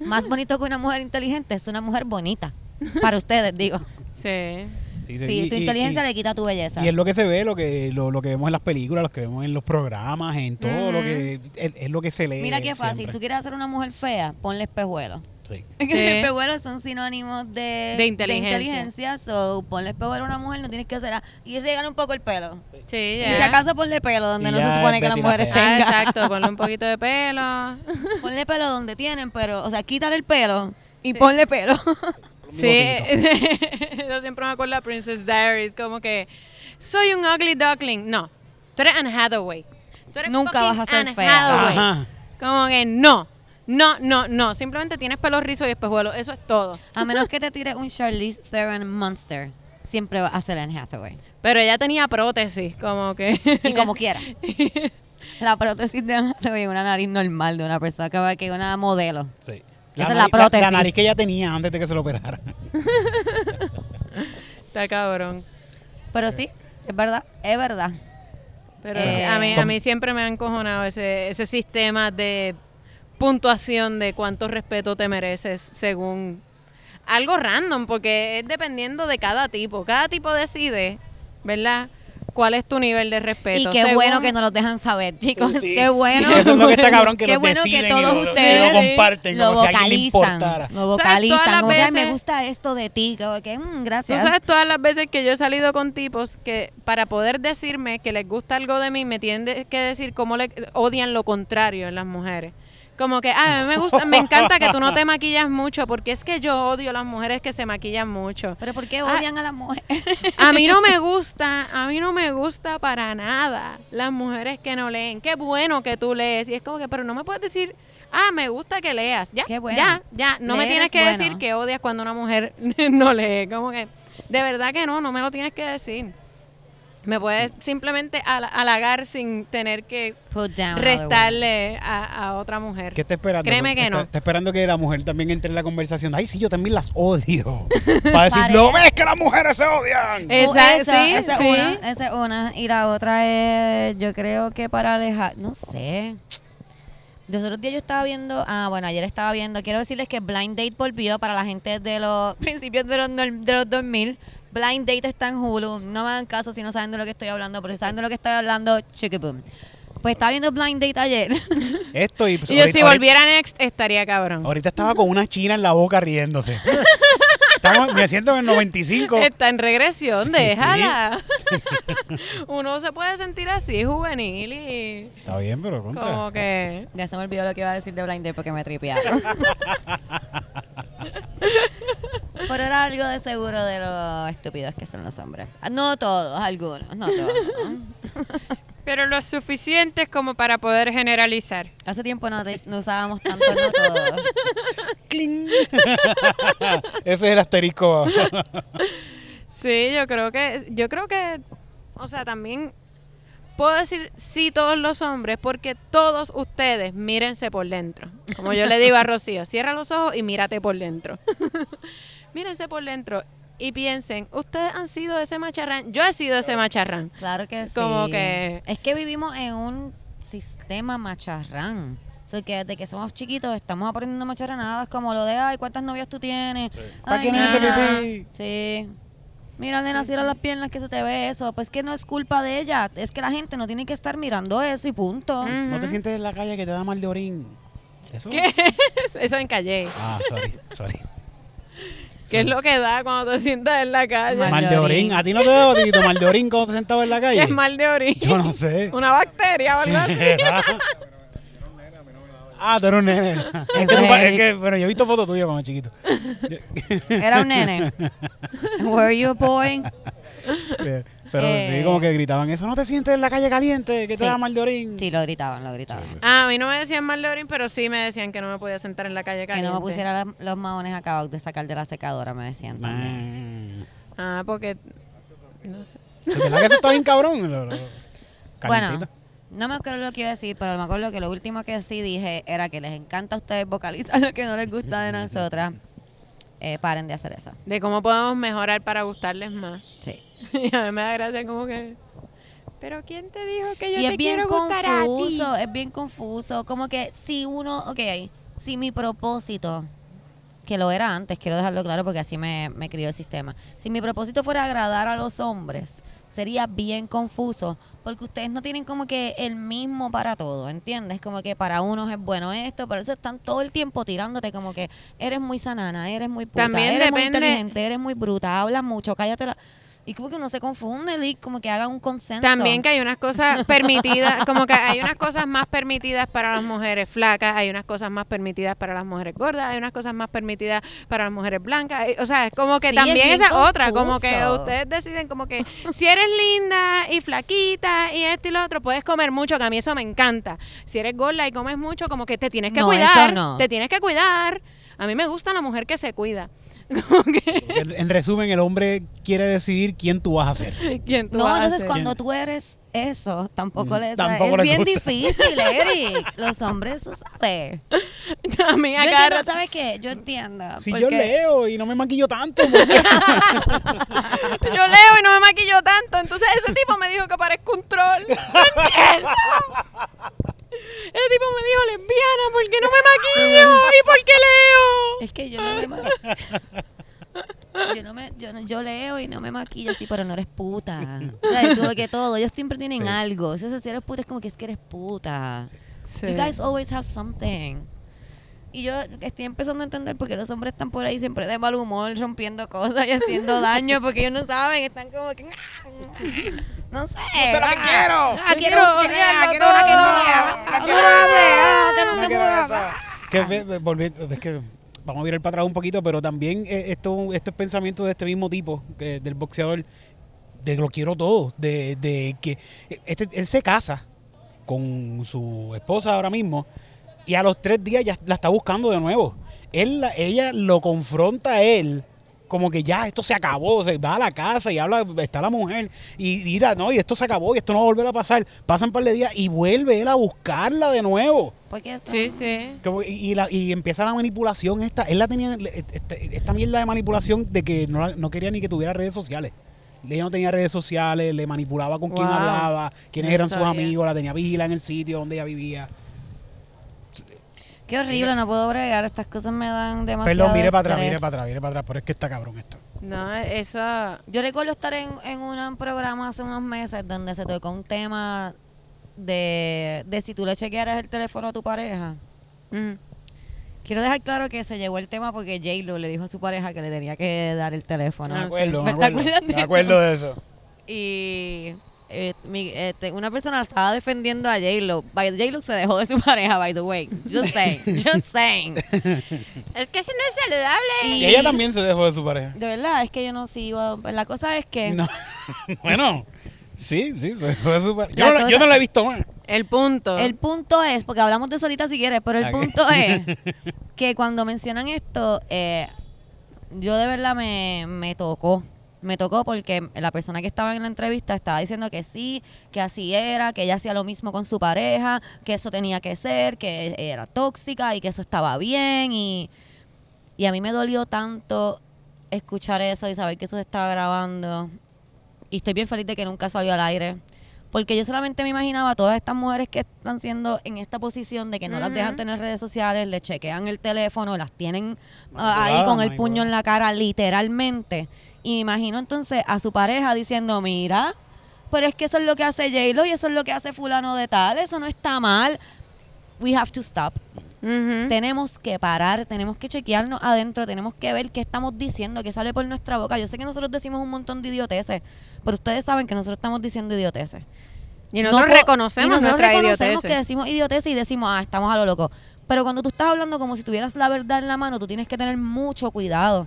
más bonito que una mujer inteligente es una mujer bonita. Para ustedes, digo. Sí. Sí, Sí, y- tu y- inteligencia y- le quita tu belleza. Y es lo que se ve, lo que lo, lo que vemos en las películas, lo que vemos en los programas, en todo lo que es, es lo que se lee. Mira qué fácil. siempre. Tú quieres hacer una mujer fea, ponle espejuelos. Sí. Los Sí. espejuelos son sinónimos de, De inteligencia. inteligencia, so ponle espejuelo a una mujer, no tienes que hacer nada. Y regala un poco el pelo. Sí, Y ya. si acaso ponle pelo donde Y no se supone que las mujeres fea. Ah, tengan. exacto, ponle un poquito de pelo. Ponle pelo donde tienen, pero, o sea, quítale el pelo y Sí. ponle pelo. Sí, yo siempre me acuerdo de Princess Diaries, como que soy un ugly duckling. No, tú eres Anne Hathaway. Tú eres Nunca vas a ser Anne fea. Hathaway. Ajá. Como que no, no, no, no. Simplemente tienes pelo rizo y espejuelos. Eso es todo. A menos que te tires un Charlize Theron Monster, siempre va a ser Anne Hathaway. Pero ella tenía prótesis, como que. Y como quiera. La prótesis de Anne Hathaway es una nariz normal de una persona que va que es una modelo. Sí. Esa es la nariz- prótesis. La, nariz que ella tenía antes de que se lo operara. Está cabrón. Pero sí, es verdad, es verdad. Pero Eh, a, mí, a mí siempre me ha encojonado ese, ese sistema de puntuación de cuánto respeto te mereces según algo random, porque es dependiendo de cada tipo. Cada tipo decide, ¿verdad? ¿Cuál es tu nivel de respeto? Y qué Según- bueno que nos lo dejan saber, chicos. Sí, sí. Qué bueno. Eso es lo que está cabrón, que Qué bueno deciden que y todos lo- y lo ustedes comparten lo como si a alguien le vocalizan. importara. Lo vocalizan. Todas las "Ay, me veces- gusta esto de ti. Que, "Mm, Tú gracias. sabes todas las veces que yo he salido con tipos que para poder decirme que les gusta algo de mí me tienen que decir cómo le odian lo contrario en las mujeres. Como que, ah, a mí me gusta, me encanta que tú no te maquillas mucho porque es que yo odio las mujeres que se maquillan mucho. Pero ¿por qué Ah. odian a las mujeres? A mí no me gusta, a mí no me gusta para nada las mujeres que no leen. Qué bueno que tú lees. Y es como que, pero no me puedes decir, ah, me gusta que leas. Ya, Qué bueno. ya, ya. No me tienes es que bueno. decir que odias cuando una mujer no lee. Como que, de verdad que no, no me lo tienes que decir. Me puedes simplemente hala- halagar sin tener que restarle a, a otra mujer. ¿Qué está esperando? Créeme que está, no. Está esperando que la mujer también entre en la conversación. Ay, sí, yo también las odio. Para decir, no ves que las mujeres se odian. Esa- esa, sí, es sí. una, esa es una. Y la otra es, yo creo que para alejar, no sé. Los otros días yo estaba viendo, ah, bueno, ayer estaba viendo, quiero decirles que Blind Date volvió para la gente de los principios de los, de los 2000. Blind Date está en Hulu. No me hagan caso si no saben de lo que estoy hablando, pero si saben de lo que estoy hablando, chiquiboom. Pues estaba viendo Blind Date ayer. Esto y, pues, Y yo ahorita- si ahorita- volviera Next estaría cabrón. Ahorita estaba con una china en la boca riéndose. Estamos, me siento en el 95. Está en regresión, Sí. déjala. Uno se puede sentir así, juvenil y Está bien, pero contra. como que... Ya se me olvidó lo que iba a decir de Blind Date porque me tripearon. Pero era algo de seguro de lo estúpidos que son los hombres. No todos, algunos, no todos. Pero lo suficiente como para poder generalizar. Hace tiempo no, te- no usábamos tanto no todos. Cling. Ese es el asterisco. Sí, yo creo que, yo creo que, o sea, también puedo decir sí todos los hombres porque todos ustedes mírense por dentro. Como yo le digo a Rocío, cierra los ojos y mírate por dentro. Mírense por dentro y piensen, ustedes han sido ese macharrán, yo he sido ese macharrán. Claro que sí. Como que- Es que vivimos en un sistema macharrán. O sea, que desde que somos chiquitos estamos aprendiendo macharranadas como lo de, ay, ¿cuántas novias tú tienes? ¿Para Ay, quién es ese pipí? Sí. Mira, nena, cierra las piernas que se te ve eso. Pues que no es culpa de ella. Es que la gente no tiene que estar mirando eso y punto. ¿No te sientes en la calle que te da mal de orín? ¿Eso? ¿Qué es? Eso en calle. Ah, sorry, sorry. ¿Qué es lo que da cuando te sientas en la calle? Mal Mal de de orín. ¿A ti no te da Tito, mal de orín cuando te sentabas en la ¿Qué calle? es mal de orín? Yo no sé. Una bacteria, ¿verdad? ah, tú eres un nene. Es que, es que, bueno, yo he visto fotos tuyas cuando chiquito. Era un nene. Were you a boy? Pero Eh. sí, como que gritaban, eso no te sientes en la calle caliente, que te Sí. da mal de orín. Sí, lo gritaban, lo gritaban. Ah, a mí no me decían mal de orín, pero sí me decían que no me podía sentar en la calle Que caliente. no me pusiera la- los maones acabados de sacar de la secadora, me decían también. Ah, porque... No sé. ¿Es verdad que eso está bien cabrón? Lo- lo- Bueno, no me acuerdo lo que iba a decir, pero me acuerdo que lo último que sí dije era que les encanta a ustedes vocalizar lo que no les gusta de nosotras. Eh, paren de hacer eso. De cómo podemos mejorar para gustarles más. Sí. Y a mí me da gracia como que... Pero ¿quién te dijo que yo y te es bien quiero gustar a ti? confuso, es bien confuso. Como que si uno, ok, si mi propósito, que lo era antes, quiero dejarlo claro porque así me, me crió el sistema. Si mi propósito fuera agradar a los hombres, sería bien confuso porque ustedes no tienen como que el mismo para todo, ¿entiendes? Como que para unos es bueno esto, pero eso están todo el tiempo tirándote como que eres muy sanana, eres muy puta, También eres muy inteligente, eres muy bruta, hablas mucho, cállate la... Y como que uno se confunde, Lick, como que haga un consenso. También que hay unas cosas permitidas, como que hay unas cosas más permitidas para las mujeres flacas, hay unas cosas más permitidas para las mujeres gordas, hay unas cosas más permitidas para las mujeres blancas. O sea, es como que Sí, también esa es otra, como que confuso. ustedes deciden como que si eres linda y flaquita y esto y lo otro, puedes comer mucho, que a mí eso me encanta. Si eres gorda y comes mucho, como que te tienes que No, cuidar, no. te tienes que cuidar. A mí me gusta la mujer que se cuida. Que, En, en resumen, el hombre quiere decidir quién tú vas a ser. ¿quién tú No, vas a entonces ser? cuando tú eres eso, tampoco Mm, le tampoco es les bien gusta. difícil, Eric. Los hombres, tú sabes. a mí Yo entiendo, ¿sabes qué? Yo entiendo. Si porque- yo leo y no me maquillo tanto, porque- Yo leo y no me maquillo tanto. Entonces ese tipo me dijo que parezco un troll. No entiendo. Ese tipo me dijo lesbiana porque no me maquillo y porque leo. Es que yo no me ma- Yo no me, yo, no- yo leo y no me maquillo así, pero no eres puta. O sea, es como que todo, ellos siempre tienen Sí. algo. O sea, si eres puta es como que es que eres puta. Sí. You guys always have something. Y yo estoy empezando a entender por qué los hombres están por ahí siempre de mal humor, rompiendo cosas y haciendo daño, porque ellos no saben, están como que... No sé. ¡No sé lo que ah, quiero! ah, quiero, quiero quiero, odiarlo quiero una que no ah, que no se. Que es que vamos a virar para atrás un poquito, pero también eh, esto, estos pensamientos de este mismo tipo, que- del boxeador, de lo quiero todo, de, de que este, él se casa con su esposa ahora mismo y a los tres días ya la está buscando de nuevo. Él, la- ella lo confronta a él como que ya esto se acabó, se va a la casa y habla, está la mujer y dirá, no, y esto se acabó y esto no va a volver a pasar. Pasan un par de días y vuelve él a buscarla de nuevo. Porque esto- Sí, sí. Como- y, y la- y empieza la manipulación esta. Él la tenía, le- este- esta mierda de manipulación de que no, la- no quería ni que tuviera redes sociales. Ella no tenía redes sociales, le manipulaba con quién hablaba, quiénes No eran sus amigos, la tenía vigila en el sitio donde ella vivía. Qué horrible, no puedo bregar. Estas cosas me dan demasiado Perdón, mire para atrás, estrés. mire para atrás, mire para atrás, pero es que está cabrón esto. No, eso... Yo recuerdo estar en, en un programa hace unos meses donde se tocó un tema de, de si tú le chequearas el teléfono a tu pareja. mm, Quiero dejar claro que se llevó el tema porque J-Lo le dijo a su pareja que le tenía que dar el teléfono. Me Ah, acuerdo, me ¿Te acuerdo. acuerdas de Me eso? acuerdo de eso. Y eh, mi- este, una persona estaba defendiendo a J-Lo. By- J-Lo se dejó de su pareja, by the way. Just saying, just saying. Es que eso no es saludable. Y- Y ella también se dejó de su pareja. De verdad, es que yo no sigo. La cosa es que... No. bueno, sí, sí, se dejó de su pareja. Yo, no- cosa- yo no la he visto más. El punto. El punto es, porque hablamos de eso ahorita si quieres, pero el punto es que cuando mencionan esto, eh, yo de verdad me, me tocó. Me tocó porque la persona que estaba en la entrevista estaba diciendo que sí, que así era, que ella hacía lo mismo con su pareja, que eso tenía que ser, que era tóxica y que eso estaba bien. Y, y a mí me dolió tanto escuchar eso y saber que eso se estaba grabando. Y estoy bien feliz de que nunca salió al aire. Porque yo solamente me imaginaba a todas estas mujeres que están siendo en esta posición de que no las dejan tener redes sociales, le chequean el teléfono, las tienen ah, ahí con el puño en la cara, literalmente. Y me imagino entonces a su pareja diciendo, mira, pero es que eso es lo que hace J-Lo y eso es lo que hace fulano de tal, eso no está mal. We have to stop. Tenemos que parar, tenemos que chequearnos adentro, tenemos que ver qué estamos diciendo, qué sale por nuestra boca. Yo sé que nosotros decimos un montón de idioteces, pero ustedes saben que nosotros estamos diciendo idioteces. Y nosotros No reconocemos y nosotros reconocemos idioteces. que decimos idioteces y decimos, ah, estamos a lo loco. Pero cuando tú estás hablando como si tuvieras la verdad en la mano, tú tienes que tener mucho cuidado.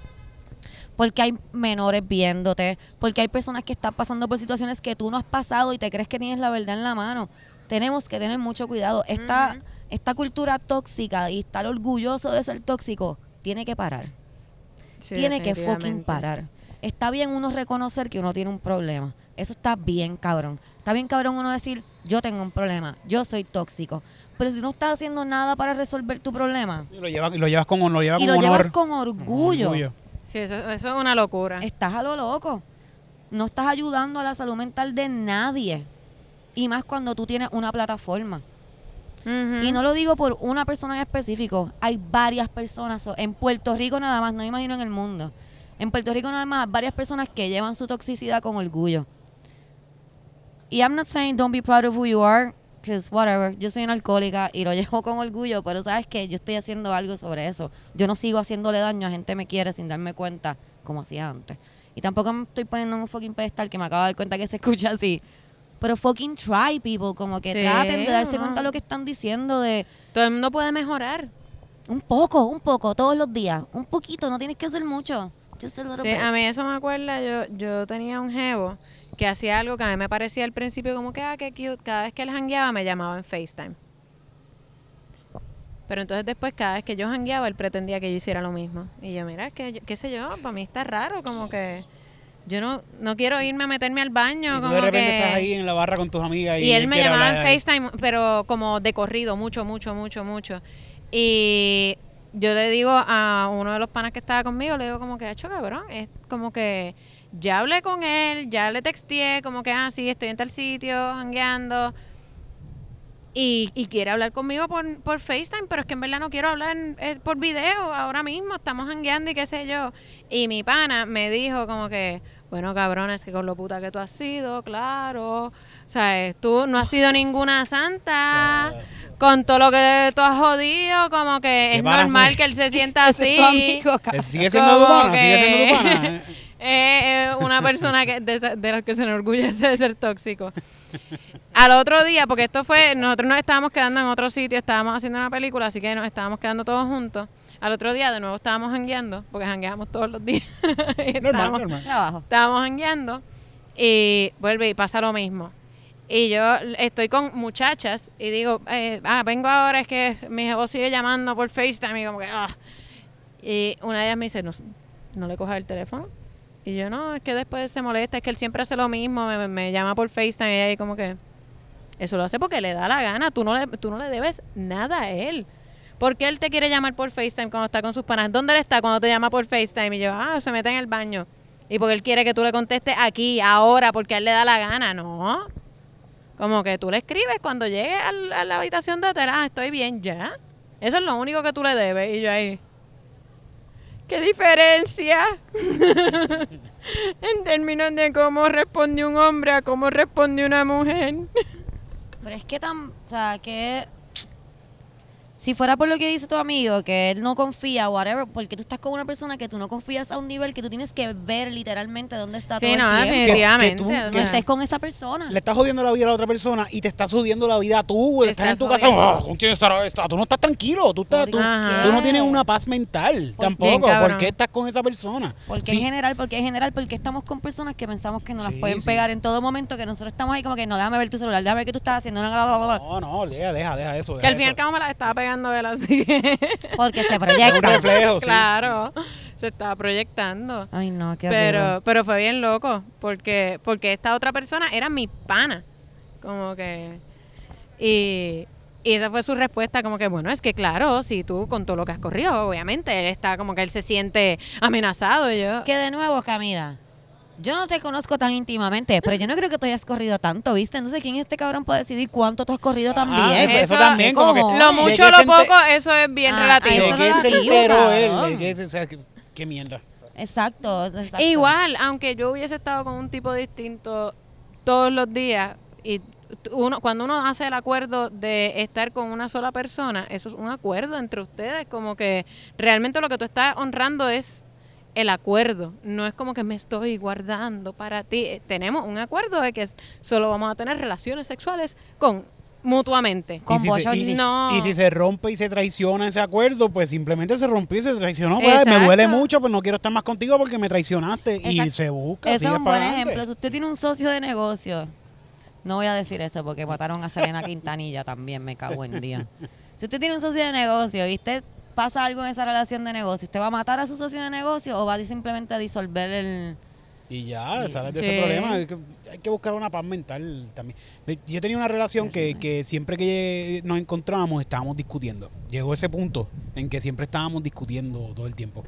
Porque hay menores viéndote, porque hay personas que están pasando por situaciones que tú no has pasado y te crees que tienes la verdad en la mano. Tenemos que tener mucho cuidado. Esta, esta cultura tóxica y estar orgulloso de ser tóxico tiene que parar. Sí, tiene que fucking parar. Está bien uno reconocer que uno tiene un problema. Eso está bien, cabrón. Está bien, cabrón, uno decir, yo tengo un problema, yo soy tóxico. Pero si no estás haciendo nada para resolver tu problema Y lo llevas, y lo llevas con, lo llevas y con lo honor. llevas con orgullo, Sí, eso, eso es una locura. estás a lo loco. No estás ayudando a la salud mental de nadie. Y más cuando tú tienes una plataforma. Y no lo digo por una persona en específico. Hay varias personas. En Puerto Rico nada más, no imagino en el mundo. En Puerto Rico nada más, varias personas que llevan su toxicidad con orgullo. Y I'm not saying don't be proud of who you are, because whatever. Yo soy una alcohólica y lo llevo con orgullo, pero sabes que yo estoy haciendo algo sobre eso. Yo no sigo haciéndole daño a gente me quiere sin darme cuenta, como hacía antes. Y tampoco me estoy poniendo en un fucking pedestal que me acabo de dar cuenta que se escucha así. Pero fucking try, people. Como que Sí, traten de darse no. cuenta de lo que están diciendo de Todo el mundo puede mejorar. un poco, un poco, todos los días. Un poquito, no tienes que hacer mucho. Just a little Sí, bit. a mí eso me acuerda, yo, yo tenía un jevo que hacía algo que a mí me parecía al principio como que, ah, qué cute. Cada vez que él jangueaba me llamaba en FaceTime. Pero entonces después cada vez que yo jangueaba él pretendía que yo hiciera lo mismo. Y yo, mira, es que, qué sé yo, para mí está raro, como que yo no, no quiero irme a meterme al baño. Y tú como de repente que... estás ahí en la barra con tus amigas y, Y él me llamaba en. FaceTime, pero como de corrido, mucho, mucho, mucho, mucho. Y yo le digo a uno de los panas que estaba conmigo, le digo como que, hecho cabrón, es como que ya hablé con él, ya le texteé, como que, ah, sí, estoy en tal sitio, hangueando. Y, y quiere hablar conmigo por, por FaceTime, pero es que en verdad no quiero hablar eh, por video ahora mismo, estamos hangueando y qué sé yo. Y mi pana me dijo como que, bueno, cabrón, es que con lo puta que tú has sido, claro. O sea, tú no has sido ninguna santa. Con todo lo que tú has jodido, como que ¿Qué es normal fue? que él se sienta así. amigo, Eh, cabrón. Sigue siendo tu Como pana, sigue que- siendo tu pana. eh. Es una persona que, de, de las que se enorgullece de ser tóxico. Al otro día, porque esto fue, nosotros nos estábamos quedando en otro sitio, estábamos haciendo una película, así que nos estábamos quedando todos juntos. Al otro día de nuevo estábamos jangueando, porque jangueamos todos los días. Y Normal, estábamos- normal. Estábamos jangueando y vuelve y pasa lo mismo. Y yo estoy con muchachas y digo, eh, ah, vengo ahora, es que mi jefe sigue llamando por FaceTime y como que, ah. Y una de ellas me dice, no, no le cojas el teléfono. Y yo, no, es que después se molesta, es que él siempre hace lo mismo, me, llama por FaceTime y ahí como que, eso lo hace porque le da la gana, tú no le, tú no le debes nada a él. ¿Por qué él te quiere llamar por FaceTime cuando está con sus panas? ¿Dónde él está cuando te llama por FaceTime? Y yo, ah, se mete en el baño. Y porque él quiere que tú le contestes aquí, ahora, porque a él le da la gana, ¿no? Como que tú le escribes cuando llegue al- a la habitación de hotel, ah, estoy bien, ya. Eso es lo único que tú le debes. Y yo ahí, ¿qué diferencia? en términos de cómo responde un hombre a cómo responde una mujer. Pero es que tan, o sea, que si fuera por lo que dice tu amigo, que él no confía, whatever, porque tú estás con una persona que tú no confías a un nivel que tú tienes que ver literalmente dónde está Sí, todo no, el tiempo. definitivamente. tú- que estés con esa persona. Le estás jodiendo la vida a la otra persona y te estás jodiendo la vida a tú, güey. Estás en tu casa, jodiendo. "Ah, ¿con quién estará esta?". Tú no estás tranquilo, tú, estás, tú, tú no tienes una paz mental Por- tampoco. Bien, ¿Por qué estás con esa persona? Porque Sí, en general, porque en general, porque estamos con personas que pensamos que nos las pueden sí. pegar en todo momento, que nosotros estamos ahí como que no, déjame ver tu celular, déjame ver qué tú estás haciendo. no, no, no, no, no". No, no, deja, deja, deja eso. que deja al fin y al eso. cabo me la él así. Porque se un proyecta. reflejo, sí. claro, se estaba proyectando. Ay, no, qué Pero, horrible. pero fue bien loco, porque, porque esta otra persona era mi pana. Como que. Y, y esa fue su respuesta, como que, bueno, es que claro, si tú con todo lo que has corrido, obviamente, él está como que él se siente amenazado. Yo. Que de nuevo, Camila, yo no te conozco tan íntimamente, pero yo no creo que tú hayas corrido tanto, ¿viste? Entonces, ¿quién es este cabrón para decidir cuánto tú has corrido también? Ah, eso, también, como que. Lo ¿De mucho o lo poco, eso es bien Ah, relativo. ¿De eso qué se qué, o sea, qué, qué mierda? Exacto, exacto. Igual, aunque yo hubiese estado con un tipo distinto todos los días y uno cuando uno hace el acuerdo de estar con una sola persona, eso es un acuerdo entre ustedes, como que realmente lo que tú estás honrando es el acuerdo, no es como que me estoy guardando para ti, Eh, tenemos un acuerdo de que solo vamos a tener relaciones sexuales con mutuamente. Con y, si se, y- No. y si se rompe y se traiciona ese acuerdo, pues simplemente se rompió y se traicionó. Pues, me duele mucho, pues no quiero estar más contigo porque me traicionaste. Y se busca. Sigue es un buen adelante. ejemplo. Si usted tiene un socio de negocio, no voy a decir eso porque mataron a Selena Quintanilla también, me cago en día. Si usted tiene un socio de negocio y usted pasa algo en esa relación de negocio, ¿usted va a matar a su socio de negocio o va a simplemente a disolver el... Y ya, sales de Sí. ese problema. Hay que, hay que buscar una paz mental también. Yo tenía una relación que, que siempre que nos encontrábamos estábamos discutiendo. Llegó ese punto en que siempre estábamos discutiendo todo el tiempo.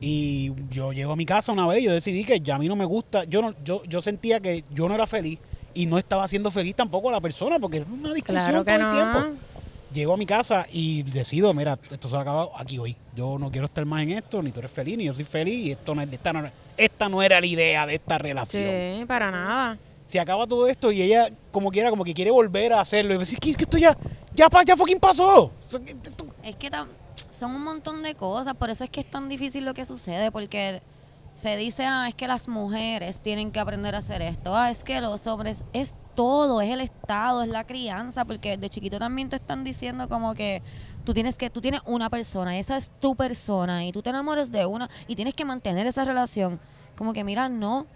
Y yo llego a mi casa una vez y yo decidí que ya a mí no me gusta. Yo, no, yo, yo sentía que yo no era feliz y no estaba siendo feliz tampoco a la persona porque era una discusión Claro que todo el tiempo. Llego a mi casa y decido, mira, esto se va a acabar aquí hoy. Yo no quiero estar más en esto, ni tú eres feliz, ni yo soy feliz, y esto no es, esta, no, esta no era la idea de esta relación. Sí, para nada. Se acaba todo esto y ella, como quiera, como que quiere volver a hacerlo. Y me dice, "¿Qué- es que esto ya, ya, pa- ya fucking pasó. Es que son un montón de cosas, por eso es que es tan difícil lo que sucede, porque se dice, ah, es que las mujeres tienen que aprender a hacer esto, ah, es que los hombres, es todo, es el Estado, es la crianza, porque de chiquito también te están diciendo como que tú tienes que, tú tienes una persona, esa es tu persona, y tú te enamoras de una, y tienes que mantener esa relación. Como que, mira, no,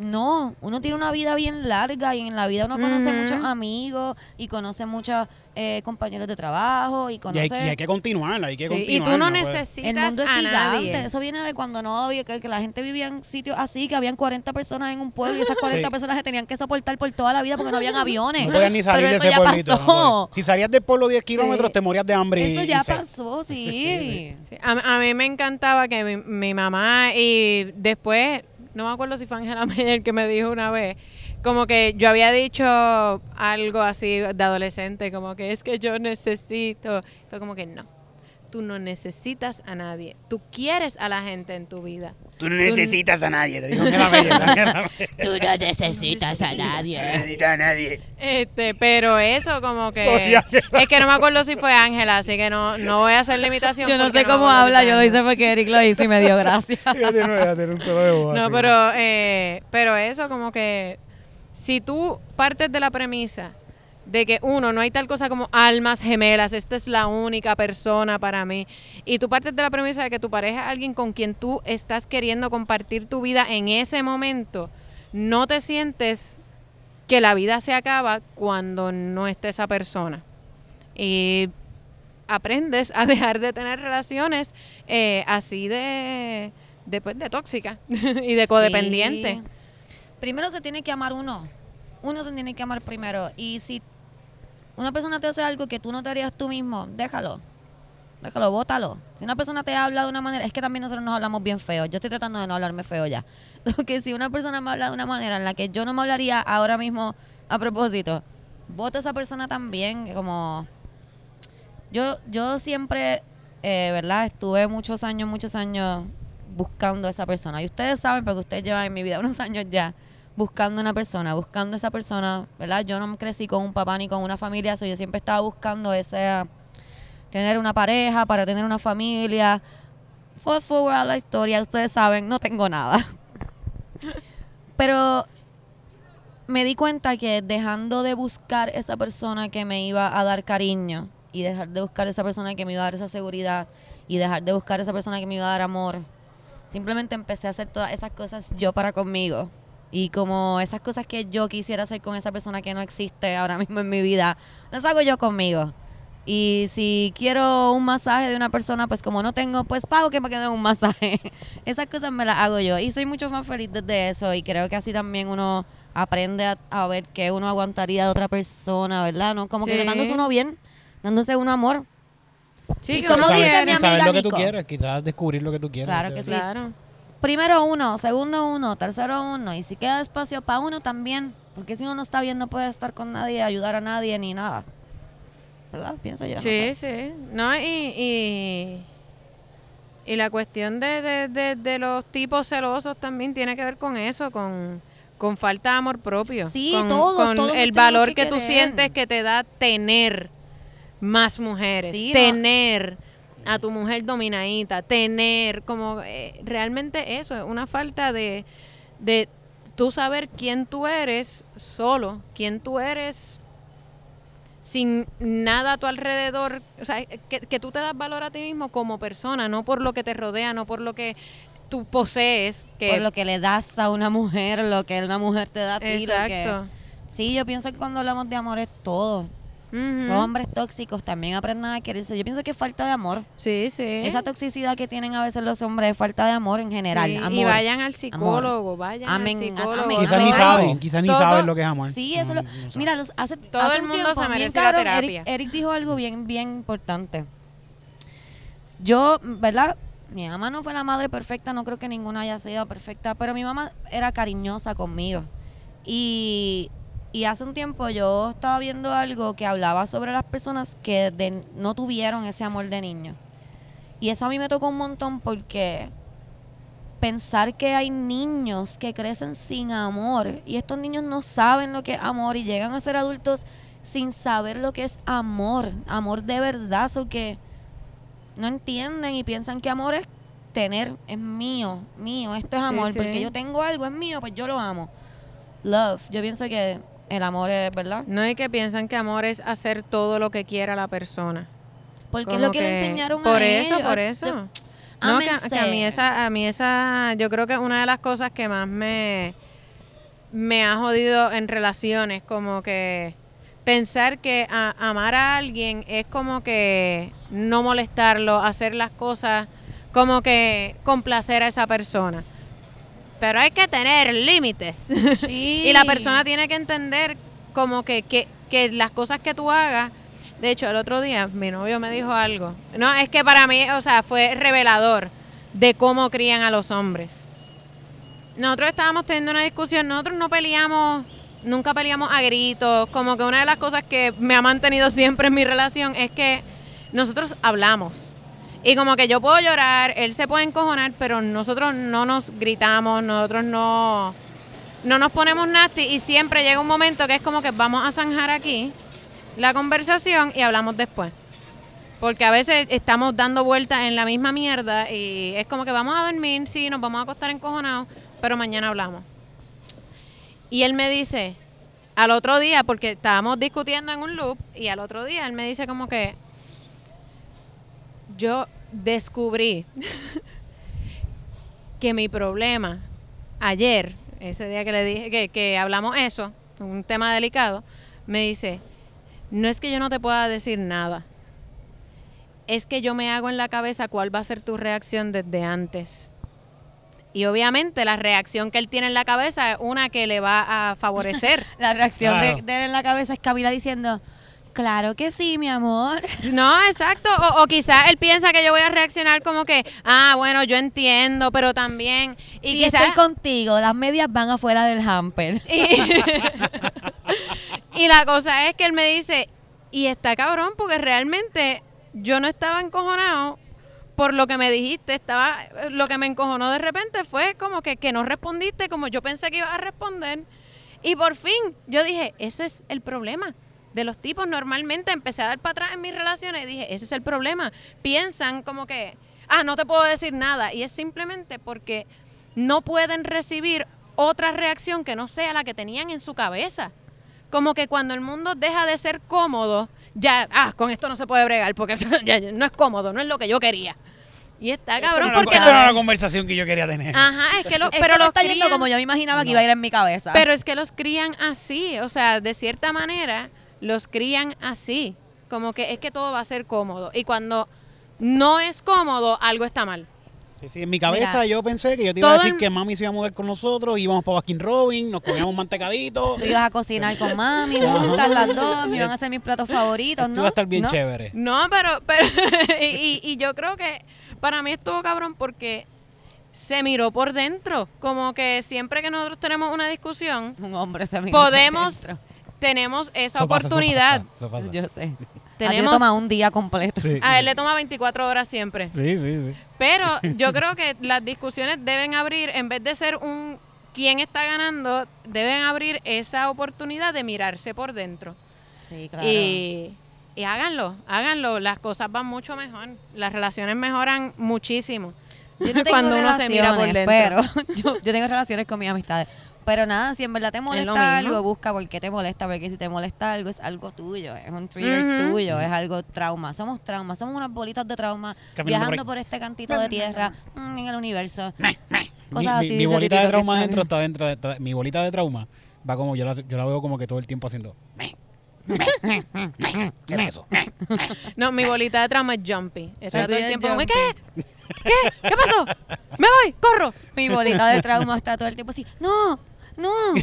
no, uno tiene una vida bien larga y en la vida uno conoce muchos amigos y conoce muchos eh, compañeros de trabajo y y, conoce... hay, y hay que continuarla, hay que Sí, y continuar. tú no necesitas El mundo es a gigante. nadie. Eso viene de cuando no había, que, que la gente vivía en sitios así, que habían 40 personas en un pueblo y esas 40 Sí. personas se tenían que soportar por toda la vida porque no habían aviones. No podías ni salir Pero de ese pueblito. no si salías del pueblo 10 kilómetros, Sí. te morías de hambre. y- Eso y ya pasó, sí. Sí, Sí, A, a mí me encantaba que mi, mi mamá y después, no me acuerdo si fue Ángela Meyer que me dijo una vez, como que yo había dicho algo así de adolescente, como que es que yo necesito. Fue como que no, tú no necesitas a nadie, tú quieres a la gente en tu vida. Tú no necesitas a nadie, te Meyer, Angela Meyer. Tú no necesitas a No nadie. necesitas a nadie. Este, pero eso como que es que no me acuerdo si fue Ángela, así que no, no voy a hacer limitación. Yo no sé cómo habla, yo lo hice porque Eric lo hizo y me dio gracia. No, fíjate, era un tono de voz No, así. pero, eh, pero eso como que si tú partes de la premisa de que uno, no hay tal cosa como almas gemelas, esta es la única persona para mí, y tú partes de la premisa de que tu pareja es alguien con quien tú estás queriendo compartir tu vida en ese momento, no te sientes que la vida se acaba cuando no esté esa persona. Y aprendes a dejar de tener relaciones eh, así de, de, pues, de tóxica y de codependiente. Sí. Primero se tiene que amar uno. Uno se tiene que amar primero. Y si una persona te hace algo que tú no te harías tú mismo, déjalo. Déjalo, bótalo. Si una persona te habla de una manera, es que también nosotros nos hablamos bien feo. Yo estoy tratando de no hablarme feo ya. Porque si una persona me habla de una manera en la que yo no me hablaría ahora mismo a propósito, vota a esa persona también. Como yo, yo siempre, eh, ¿verdad? Estuve muchos años, muchos años buscando a esa persona. Y ustedes saben, porque ustedes llevan en mi vida unos años ya buscando una persona, buscando esa persona, ¿verdad? Yo no crecí con un papá ni con una familia, so yo siempre estaba buscando esa, tener una pareja, para tener una familia. Fast forward a la historia, ustedes saben, no tengo nada. Pero me di cuenta que dejando de buscar esa persona que me iba a dar cariño y dejar de buscar esa persona que me iba a dar esa seguridad y dejar de buscar esa persona que me iba a dar amor, simplemente empecé a hacer todas esas cosas yo para conmigo. Y como esas cosas que yo quisiera hacer con esa persona que no existe ahora mismo en mi vida, las hago yo conmigo. Y si quiero un masaje de una persona, pues como no tengo, pues pago que me quede un masaje. Esas cosas me las hago yo. Y soy mucho más feliz desde eso. Y creo que así también uno aprende a, a ver qué uno aguantaría de otra persona, ¿verdad? ¿No? Como que Sí. dándose uno bien, dándose uno amor. Sí, Y como dice mi saber lo que tú quieres, quizás descubrir lo que tú quieres. Claro que sí. Claro. Primero uno, segundo uno, tercero uno. Y si queda espacio para uno también. Porque si uno no está bien, no puede estar con nadie, ayudar a nadie ni nada. ¿Verdad? Pienso yo. no Sí, sé. sí. No, y, y, y la cuestión de, de, de, de los tipos celosos también tiene que ver con eso, con, con falta de amor propio. Sí, con, todo, con todo el valor que que, tú sientes que te da tener más mujeres, Sí, no. A tu mujer dominadita, tener como eh, realmente eso, es una falta de, de tú saber quién tú eres solo, quién tú eres sin nada a tu alrededor, o sea, que, que tú te das valor a ti mismo como persona, no por lo que te rodea, no por lo que tú posees, que Por lo que le das a una mujer, lo que una mujer te da a ti. lo que- exacto. Sí, yo pienso que cuando hablamos de amor es todo. Ujú. Son hombres tóxicos, también aprendan a quererse. Yo pienso que es falta de amor. Sí, sí. Esa toxicidad que tienen a veces los hombres es falta de amor en general. Sí, amor. Y vayan al psicólogo, vayan Amén, al psicólogo. amén, Quizás ni saben, quizás ni Todo- saben lo que es amor. Sí, eso lo, No, saben. mira, los, hace, Todo hace el un mundo tiempo, se bien merece la terapia. Eric, Eric dijo algo bien, bien importante. Yo, ¿verdad? Mi mamá no fue la madre perfecta, no creo que ninguna haya sido perfecta, pero mi mamá era cariñosa conmigo. Y, y hace un tiempo yo estaba viendo algo que hablaba sobre las personas que de- no tuvieron ese amor de niño. Y eso a mí me tocó un montón porque pensar que hay niños que crecen sin amor y estos niños no saben lo que es amor y llegan a ser adultos sin saber lo que es amor, amor de verdad, o que no entienden y piensan que amor es tener, es mío, mío, esto es Sí, amor, sí. porque yo tengo algo, es mío, pues yo lo amo. Love, yo pienso que el amor es, ¿verdad? No hay que piensan que amor es hacer todo lo que quiera la persona. Porque es lo que, le enseñaron por a eso, ellos. por eso. No, que, que a mí esa, a mí esa, yo creo que una de las cosas que más me, me ha jodido en relaciones, como que pensar que a- amar a alguien es como que no molestarlo, hacer las cosas como que complacer a esa persona. Pero hay que tener límites. Sí. Y la persona tiene que entender como que, que, que las cosas que tú hagas. De hecho, el otro día mi novio me dijo algo. No, es que para mí, o sea, fue revelador de cómo crían a los hombres. Nosotros estábamos teniendo una discusión, nosotros no peleamos, nunca peleamos a gritos. Como que una de las cosas que me ha mantenido siempre en mi relación es que nosotros hablamos. Y como que yo puedo llorar, él se puede encojonar, pero nosotros no nos gritamos, nosotros no, no nos ponemos nasty y siempre llega un momento que es como que vamos a zanjar aquí la conversación y hablamos después. Porque a veces estamos dando vueltas en la misma mierda y es como que vamos a dormir, sí, nos vamos a acostar encojonados, pero mañana hablamos. Y él me dice, al otro día, porque estábamos discutiendo en un loop, y al otro día él me dice como que yo descubrí que mi problema ayer, ese día que le dije que, que hablamos eso, un tema delicado, me dice, no es que yo no te pueda decir nada, es que yo me hago en la cabeza cuál va a ser tu reacción desde antes. Y obviamente la reacción que él tiene en la cabeza es una que le va a favorecer. La reacción Claro. de, de él en la cabeza es Camila diciendo, claro que sí, mi amor. No, exacto. O, o quizás él piensa que yo voy a reaccionar como que, ah, bueno, yo entiendo, pero también. Y quizás. estoy contigo, las medias van afuera del hamper. y, y la cosa es que él me dice, y está cabrón, porque realmente yo no estaba encojonado por lo que me dijiste. Estaba. Lo que me encojonó de repente fue como que, que no respondiste como yo pensé que ibas a responder. Y por fin yo dije, ese es el problema. De los tipos. Normalmente empecé a dar para atrás en mis relaciones y dije, ese es el problema. Piensan como que, ah, no te puedo decir nada. Y es simplemente porque no pueden recibir otra reacción que no sea la que tenían en su cabeza. Como que cuando el mundo deja de ser cómodo, ya, ah, con esto no se puede bregar porque ya- ya no es cómodo, no es lo que yo quería. Y está cabrón Esto no, porque... esto no era la conversación que yo quería tener. Ajá, es que los, Esto pero no los está yendo crían- como yo me imaginaba que iba a ir en mi cabeza. pero es que los crían así, o sea, de cierta manera los crían así, como que es que todo va a ser cómodo y cuando no es cómodo algo está mal. Sí, sí, en mi cabeza Mira, yo pensé que yo te iba a decir el- que mami se iba a mudar con nosotros, íbamos para Baskin Robin, nos comíamos mantecadito. Tú ibas a cocinar con mami, juntas las dos, me iban a hacer mis platos favoritos, ¿no? iba a estar bien ¿No? chévere. No, pero, pero y, y- y yo creo que para mí estuvo cabrón porque se miró por dentro, como que siempre que nosotros tenemos una discusión, Un hombre se miró por podemos, dentro. Tenemos esa Eso pasa, eso oportunidad. pasa, eso pasa. Yo sé. Tenemos- A toma un día completo. Sí. A él le toma 24 horas siempre. Sí, sí, sí. Pero yo creo que las discusiones deben abrir, en vez de ser un quién está ganando, deben abrir esa oportunidad de mirarse por dentro. Sí, claro. Y, y háganlo, háganlo. Las cosas van mucho mejor. Las relaciones mejoran muchísimo. Yo no tengo cuando uno se mira por relaciones, dentro. Pero yo, yo tengo relaciones con mis amistades. Pero nada, si en verdad te molesta algo, busca por qué te molesta, porque si te molesta algo es algo tuyo, es un trigger tuyo, es algo trauma. Somos traumas, somos unas bolitas de trauma Caminando viajando por por, este cantito de tierra mm, en el universo. Mi, Cosas así, mi- mi dice bolita de trauma está- adentro está dentro de, está- mi bolita de trauma va como yo la, yo la veo como que todo el tiempo haciendo. Era eso. No, mi bolita de trauma es jumpy. Está todo el tiempo como. ¿qué? ¿Qué? ¿Qué pasó? ¡Me voy! ¡Corro! Mi bolita de trauma está todo el tiempo así, no, no,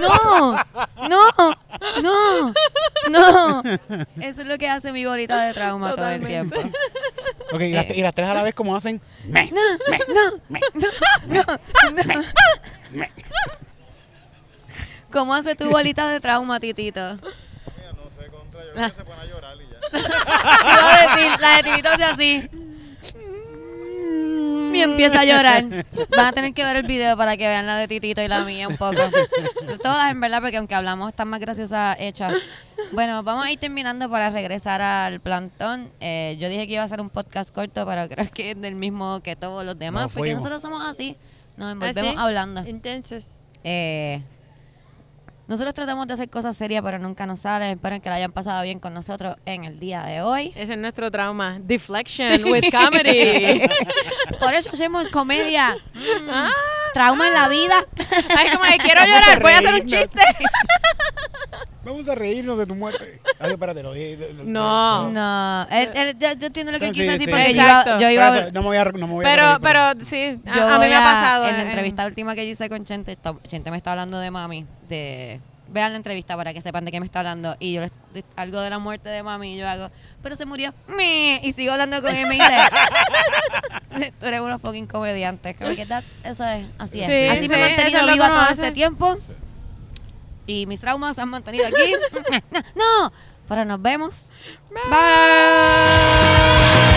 no, no, no, no. Eso es lo que hace mi bolita de trauma todo el tiempo. Ok, y las, y las tres a la vez como hacen me, No, no, me, no, no. me. ¿Cómo hace tu bolita de trauma, titito? Mira, no sé, contra, yo creo que se pone a llorar y ya. Iba a decir, la de titito hace así. Y empieza a llorar. Van a tener que ver el video para que vean la de Titito y la mía un poco. Todas en verdad, porque aunque hablamos están más graciosas hechas. Bueno, vamos a ir terminando para regresar al plantón. Eh, yo dije que iba a ser un podcast corto, pero creo que es del mismo que todos los demás, Nos porque nosotros somos así. Nos envolvemos ¿Ah, sí? hablando. Entonces. Eh, nosotros tratamos de hacer cosas serias, pero nunca nos salen. Espero que la hayan pasado bien con nosotros en el día de hoy. Ese es nuestro trauma. Deflection with comedy. Por eso hacemos comedia. Mm, trauma en la vida. Ay, como que quiero llorar, voy a hacer un chiste. Vamos a reírnos de tu muerte. Ay, espérate, lo dije. No. No, él- él- yo, yo entiendo lo que él Sí, quiso sí. decir porque yo iba, Exacto. yo iba Pero eso, no me voy a, no me voy a Pero, reír, pero sí, a, yo a mí voy me ha pasado. En la eh, entrevista última que yo hice con Chente, está- Chente me está hablando de mami, de... Vean la entrevista para que sepan de qué me está hablando. Y yo les- de- algo de la muerte de mami y yo hago, pero se murió. Me, y sigo hablando con él y me dice, tú eres uno fucking comediante. Como que that's- eso es, así es. Sí, así me he sí, mantenido viva todo hace. este tiempo. Y mis traumas se han mantenido aquí. no, pero nos vemos. Bye.